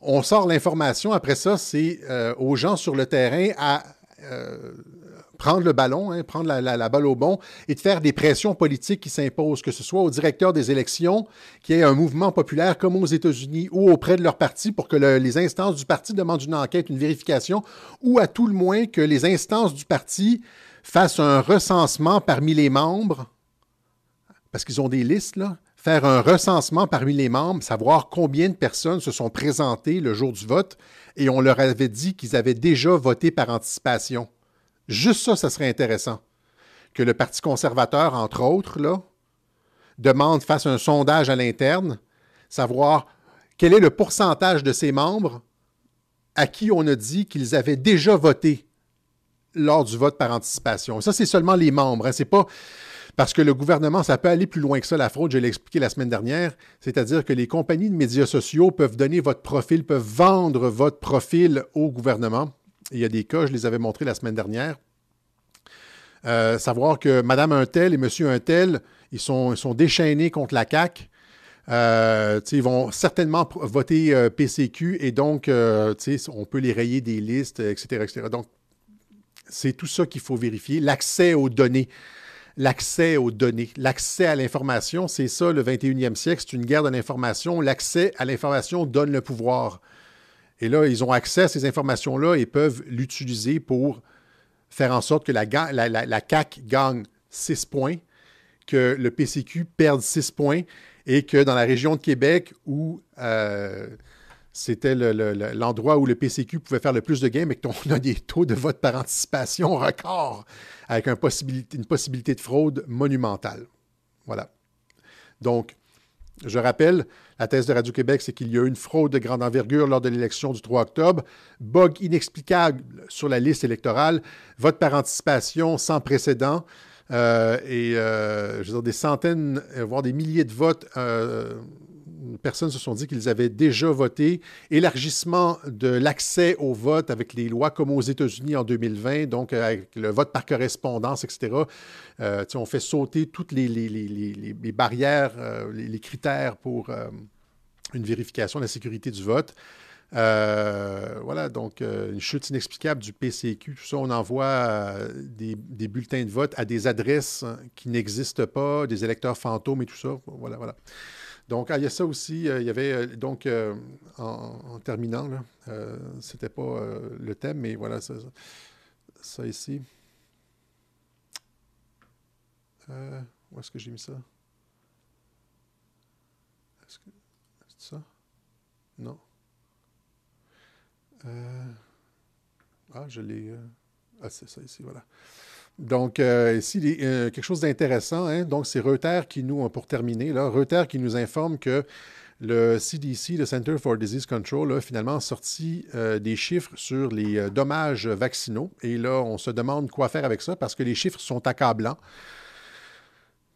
on sort l'information. Après ça, c'est euh, aux gens sur le terrain à euh, prendre le ballon, hein, prendre la, balle au bon et de faire des pressions politiques qui s'imposent, que ce soit au directeur des élections, qui ait un mouvement populaire comme aux États-Unis ou auprès de leur parti pour que les instances du parti demandent une enquête, une vérification, ou à tout le moins que les instances du parti fassent un recensement parmi les membres, parce qu'ils ont des listes, là, faire un recensement parmi les membres, savoir combien de personnes se sont présentées le jour du vote, et on leur avait dit qu'ils avaient déjà voté par anticipation. Juste ça, ça serait intéressant. Que le Parti conservateur, entre autres, là, demande, fasse un sondage à l'interne, savoir quel est le pourcentage de ses membres à qui on a dit qu'ils avaient déjà voté lors du vote par anticipation. Ça, c'est seulement les membres. Hein. Pas parce que le gouvernement, ça peut aller plus loin que ça, la fraude, je l'ai expliqué la semaine dernière, c'est-à-dire que les compagnies de médias sociaux peuvent donner votre profil, peuvent vendre votre profil au gouvernement. Il y a des cas, je les avais montrés la semaine dernière. Euh, savoir que Madame Untel et Monsieur Untel, ils sont, ils sont déchaînés contre la CAQ. Euh, ils vont certainement voter euh, PCQ et donc on peut les rayer des listes, etc. etc. Donc, c'est tout ça qu'il faut vérifier. L'accès aux données l'accès aux données, l'accès à l'information. C'est ça le 21e siècle, c'est une guerre de l'information. L'accès à l'information donne le pouvoir. Et là, ils ont accès à ces informations-là et peuvent l'utiliser pour faire en sorte que la, la, CAC gagne 6 points, que le PCQ perde 6 points et que dans la région de Québec où euh, c'était l'endroit où le PCQ pouvait faire le plus de gains, mais qu'on a des taux de vote par anticipation record, avec une possibilité de fraude monumentale. Voilà. Donc, Je rappelle, la thèse de Radio-Québec, c'est qu'il y a eu une fraude de grande envergure lors de l'élection du 3 octobre, bug inexplicable sur la liste électorale, vote par anticipation sans précédent, euh, et dire, des centaines, voire des milliers de votes personnes se sont dit qu'ils avaient déjà voté. Élargissement de l'accès au vote avec les lois comme aux États-Unis en 2020, donc euh, avec le vote par correspondance, etc. Euh, on fait sauter toutes les, barrières, euh, les, critères pour une vérification de la sécurité du vote. voilà, donc une chute inexplicable du PCQ. Tout ça, on envoie des, des, bulletins de vote à des adresses qui n'existent pas, des électeurs fantômes et tout ça. Voilà, voilà. Donc, ah, il y a ça aussi. Euh, il y avait, euh, donc, euh, en, terminant, ce n'était pas le thème, mais voilà, ça, ici. où est-ce que j'ai mis ça? Est-ce que c'est ça? Non. ah, je l'ai. ah, c'est ça ici, voilà. Donc, euh, ici, euh, quelque chose d'intéressant. Hein. Donc, c'est Reuters qui nous, pour terminer, là, Reuters qui nous informe que le CDC, le Center for Disease Control, a finalement sorti euh, des chiffres sur les dommages vaccinaux. Et là, on se demande quoi faire avec ça parce que les chiffres sont accablants.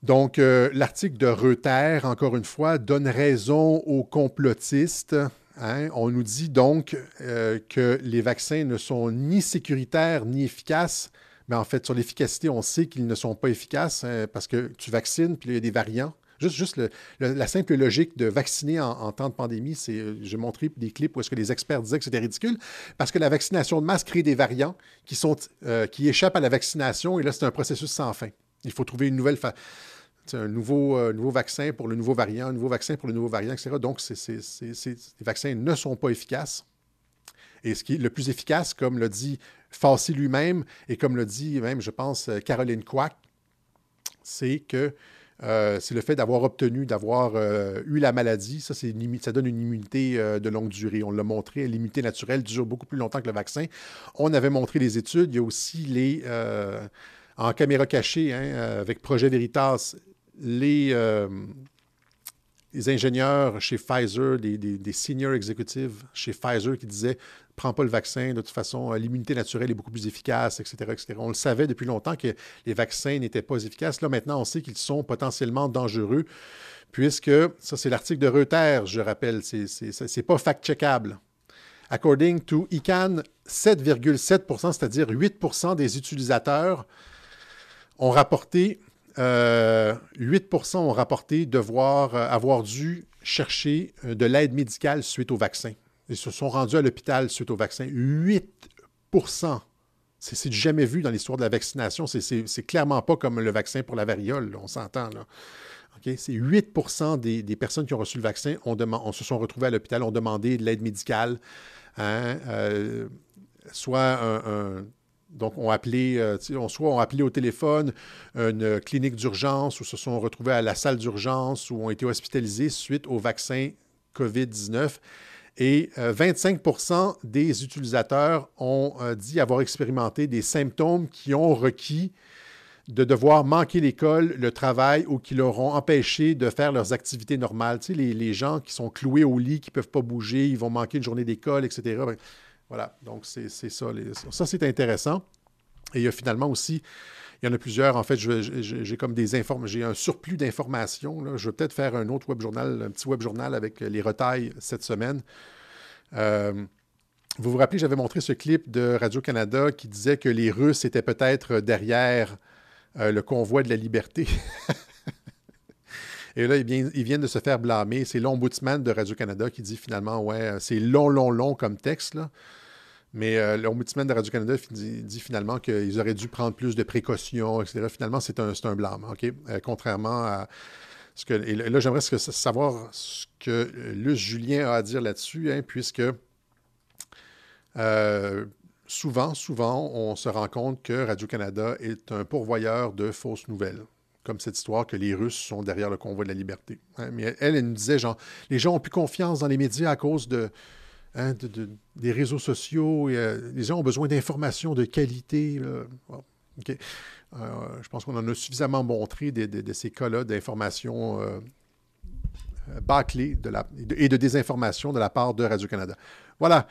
Donc, l'article de Reuters, encore une fois, donne raison aux complotistes. Hein. On nous dit donc que les vaccins ne sont ni sécuritaires ni efficaces mais en fait, sur l'efficacité, on sait qu'ils ne sont pas efficaces hein, parce que tu vaccines, puis il y a des variants. Juste, juste la simple logique de vacciner en, temps de pandémie, c'est, euh, j'ai montré des clips où est-ce que les experts disaient que c'était ridicule, parce que la vaccination de masse crée des variants qui, sont, euh, qui échappent à la vaccination, et là, c'est un processus sans fin. Il faut trouver une nouvelle... un nouveau, euh, nouveau vaccin pour le nouveau variant, un nouveau vaccin pour le nouveau variant, etc. Donc, les vaccins ne sont pas efficaces. Et ce qui est le plus efficace, comme l'a dit Fassi lui-même, et comme l'a dit même, je pense, euh, Caroline Quack, c'est que euh, c'est le fait d'avoir obtenu, d'avoir euh, eu la maladie. Ça, ça donne une immunité de longue durée. On l'a montré, l'immunité naturelle dure beaucoup plus longtemps que le vaccin. On avait montré les études. Il y a aussi les, en caméra cachée, hein, avec Projet Veritas, les, les ingénieurs chez Pfizer, des, des, senior executives chez Pfizer qui disaient prends pas le vaccin, de toute façon, euh, l'immunité naturelle est beaucoup plus efficace, etc., etc. On le savait depuis longtemps que les vaccins n'étaient pas efficaces. Là, maintenant, on sait qu'ils sont potentiellement dangereux, puisque, ça, c'est l'article de Reuters, je rappelle, c'est pas fact-checkable. According to ICANN, 7,7% c'est-à-dire 8% des utilisateurs ont rapporté, 8 euh, ont rapporté devoir euh, avoir dû chercher de l'aide médicale suite au vaccin. Ils se sont rendus à l'hôpital suite au vaccin. 8% c'est jamais vu dans l'histoire de la vaccination. C'est clairement pas comme le vaccin pour la variole, on s'entend. C'est 8 des, des, personnes qui ont reçu le vaccin on se sont retrouvées à l'hôpital, ont demandé de l'aide médicale. Hein, euh, soit donc, on appelé, euh, soit ont appelé au téléphone une clinique d'urgence ou se sont retrouvés à la salle d'urgence ou ont été hospitalisés suite au vaccin COVID-19. Et 25% euh, des utilisateurs ont euh, dit avoir expérimenté des symptômes qui ont requis de devoir manquer l'école, le travail ou qui leur ont empêché de faire leurs activités normales. Tu sais, les, gens qui sont cloués au lit, qui ne peuvent pas bouger, ils vont manquer une journée d'école, etc. Ben, voilà, donc c'est ça. ça, c'est intéressant. Et il y a finalement aussi, il y en a plusieurs. En fait, j'ai comme des j'ai un surplus d'informations. Je vais peut-être faire un autre web journal, un petit web journal avec les retailles cette semaine. Euh, vous vous rappelez, j'avais montré ce clip de Radio-Canada qui disait que les Russes étaient peut-être derrière euh, le convoi de la liberté. Et là, ils viennent, de se faire blâmer. C'est l'ombudsman de Radio-Canada qui dit finalement, ouais, c'est long, long, long comme texte. Mais euh, l'Ombudsman de Radio-Canada dit, finalement qu'ils auraient dû prendre plus de précautions, etc. Finalement, c'est un, un, blâme, OK? Euh, contrairement à ce que. Et là, j'aimerais savoir ce que Luce Julien a à dire là-dessus, hein, puisque euh, souvent, souvent, on se rend compte que Radio-Canada est un pourvoyeur de fausses nouvelles comme cette histoire que les Russes sont derrière le convoi de la liberté. Hein. Mais elle, elle nous disait, genre, les gens ont plus confiance dans les médias à cause de, Hein, des réseaux sociaux. Euh, les gens ont besoin d'informations de qualité. Euh, je pense qu'on en a suffisamment montré de, ces cas-là d'informations de la, et de désinformation de la part de Radio-Canada. Voilà.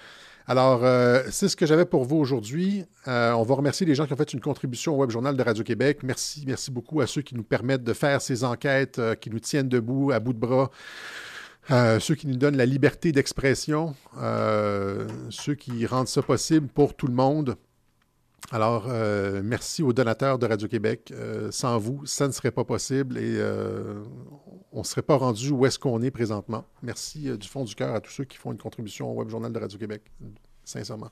Alors, euh, c'est ce que j'avais pour vous aujourd'hui. Euh, on va remercier les gens qui ont fait une contribution au Web Journal de Radio-Québec. Merci, merci beaucoup à ceux qui nous permettent de faire ces enquêtes, euh, qui nous tiennent debout, à bout de bras. Ceux qui nous donnent la liberté d'expression, ceux qui rendent ça possible pour tout le monde. Alors, merci aux donateurs de Radio-Québec. sans vous, ça ne serait pas possible et on ne serait pas rendu où est-ce qu'on est présentement. Merci euh, du fond du cœur à tous ceux qui font une contribution au Web Journal de Radio-Québec, sincèrement.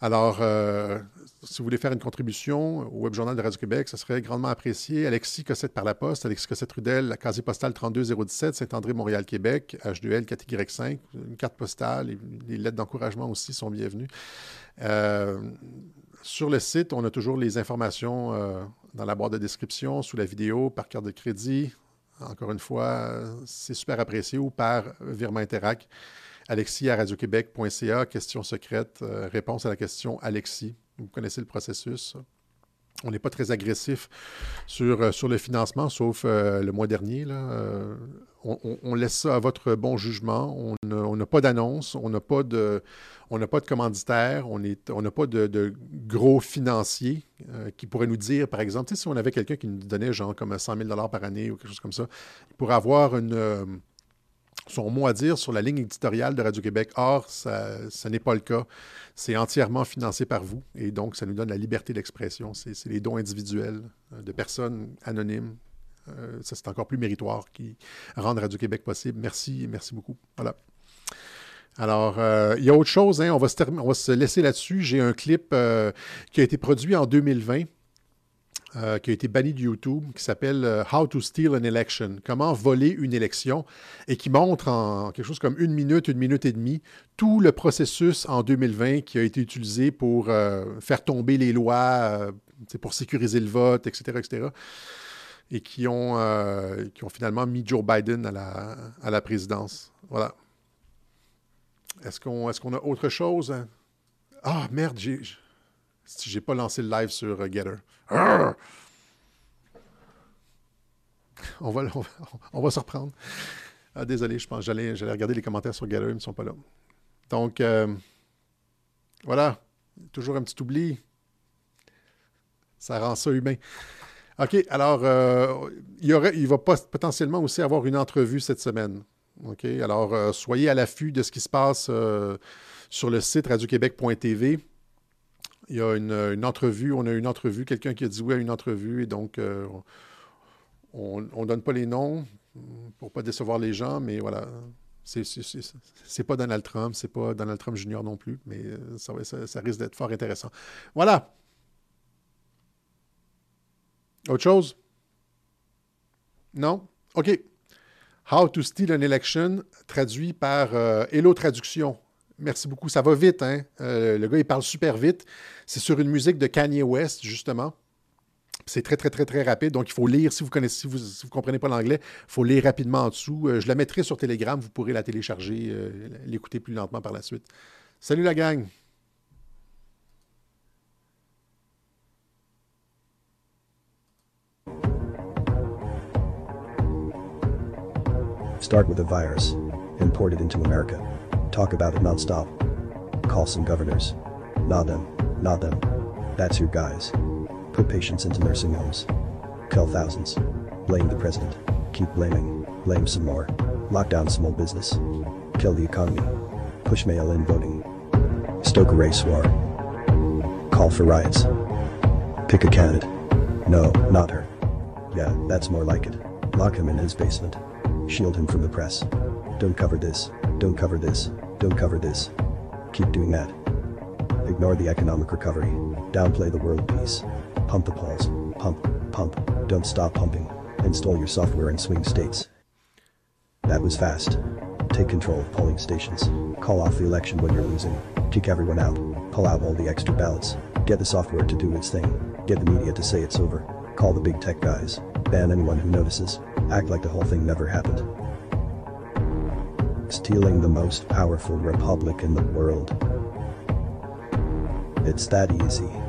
Alors, euh, si vous voulez faire une contribution au Web Journal de Radio-Québec, ce serait grandement apprécié. Alexis Cossette par la poste, Alexis Cossette-Rudel, la casier postale 32017, Saint-André, Montréal, Québec, H2L 4Y5, une carte postale, les lettres d'encouragement aussi sont bienvenues. Euh, sur le site, on a toujours les informations dans la boîte de description, sous la vidéo, par carte de crédit, encore une fois, c'est super apprécié ou par virement Interac. Alexis à radioquebec.ca, question secrète, euh, réponse à la question Alexis. Vous connaissez le processus. On n'est pas très agressif sur, euh, sur le financement, sauf euh, le mois dernier. On, laisse ça à votre bon jugement. On n'a pas d'annonce, on n'a pas de, on pas de commanditaire, on n'a pas de, gros financiers qui pourraient nous dire, par exemple, si on avait quelqu'un qui nous donnait genre comme 100 000 par année ou quelque chose comme ça, il pourrait avoir une son mot à dire sur la ligne éditoriale de Radio-Québec. Or, ça, n'est pas le cas. C'est entièrement financé par vous et donc ça nous donne la liberté d'expression. C'est les dons individuels euh, de personnes anonymes. Euh, ça, c'est encore plus méritoire qui rendent Radio-Québec possible. Merci, merci beaucoup. Voilà. Alors, euh, il y a autre chose, hein. on, va se laisser là-dessus. J'ai un clip qui a été produit en 2020 euh, qui a été banni de YouTube, qui s'appelle euh, How to Steal an Election, comment voler une élection, et qui montre en quelque chose comme une minute, une minute et demie, tout le processus en 2020 qui a été utilisé pour euh, faire tomber les lois, pour sécuriser le vote, etc., etc., et qui ont, qui ont finalement mis Joe Biden à la, à la présidence. Voilà. Est-ce qu'on est a autre chose? Ah, merde, j'ai j'ai pas lancé le live sur euh, On va, on, va, se reprendre. Ah, désolé, je pense j'allais, j'allais regarder les commentaires sur Getter, ils ne sont pas là. Donc, euh, voilà. Toujours un petit oubli. Ça rend ça humain. OK, alors, euh, il, y aurait, il va potentiellement aussi avoir une entrevue cette semaine. OK, alors, soyez à l'affût de ce qui se passe sur le site radioquebec.tv. Il y a une, entrevue, on a une entrevue, quelqu'un qui a dit oui à une entrevue, et donc euh, on ne donne pas les noms pour ne pas décevoir les gens, mais voilà. C'est pas Donald Trump, c'est pas Donald Trump Junior non plus, mais euh, ça, risque d'être fort intéressant. Voilà. Autre chose? Non? OK. How to Steal an Election, traduit par euh, Hello Traduction. Merci beaucoup. Ça va vite, hein? Euh, le gars, il parle super vite. C'est sur une musique de Kanye West, justement. C'est très, très, très, très rapide. Donc, il faut lire. Si vous connaissez, si vous ne comprenez pas l'anglais, il faut lire rapidement en dessous. Euh, je la mettrai sur Telegram. Vous pourrez la télécharger, euh, l'écouter plus lentement par la suite. Salut la gang! Start with a virus, imported into America. Talk about it nonstop. Call some governors. Not them. Not them. That's your guys. Put patients into nursing homes. Kill thousands. Blame the president. Keep blaming. Blame some more. Lock down small business. Kill the economy. Push mail-in voting. Stoke a race war. Call for riots. Pick a candidate. No, not her. Yeah, that's more like it. Lock him in his basement. Shield him from the press. Don't cover this. Don't cover this. Don't cover this. Keep doing that. Ignore the economic recovery. Downplay the world peace. Pump the polls. Pump, pump. Don't stop pumping. Install your software in swing states. That was fast. Take control of polling stations. Call off the election when you're losing. Kick everyone out. Pull out all the extra ballots. Get the software to do its thing. Get the media to say it's over. Call the big tech guys. Ban anyone who notices. Act like the whole thing never happened stealing the most powerful republic in the world. It's that easy.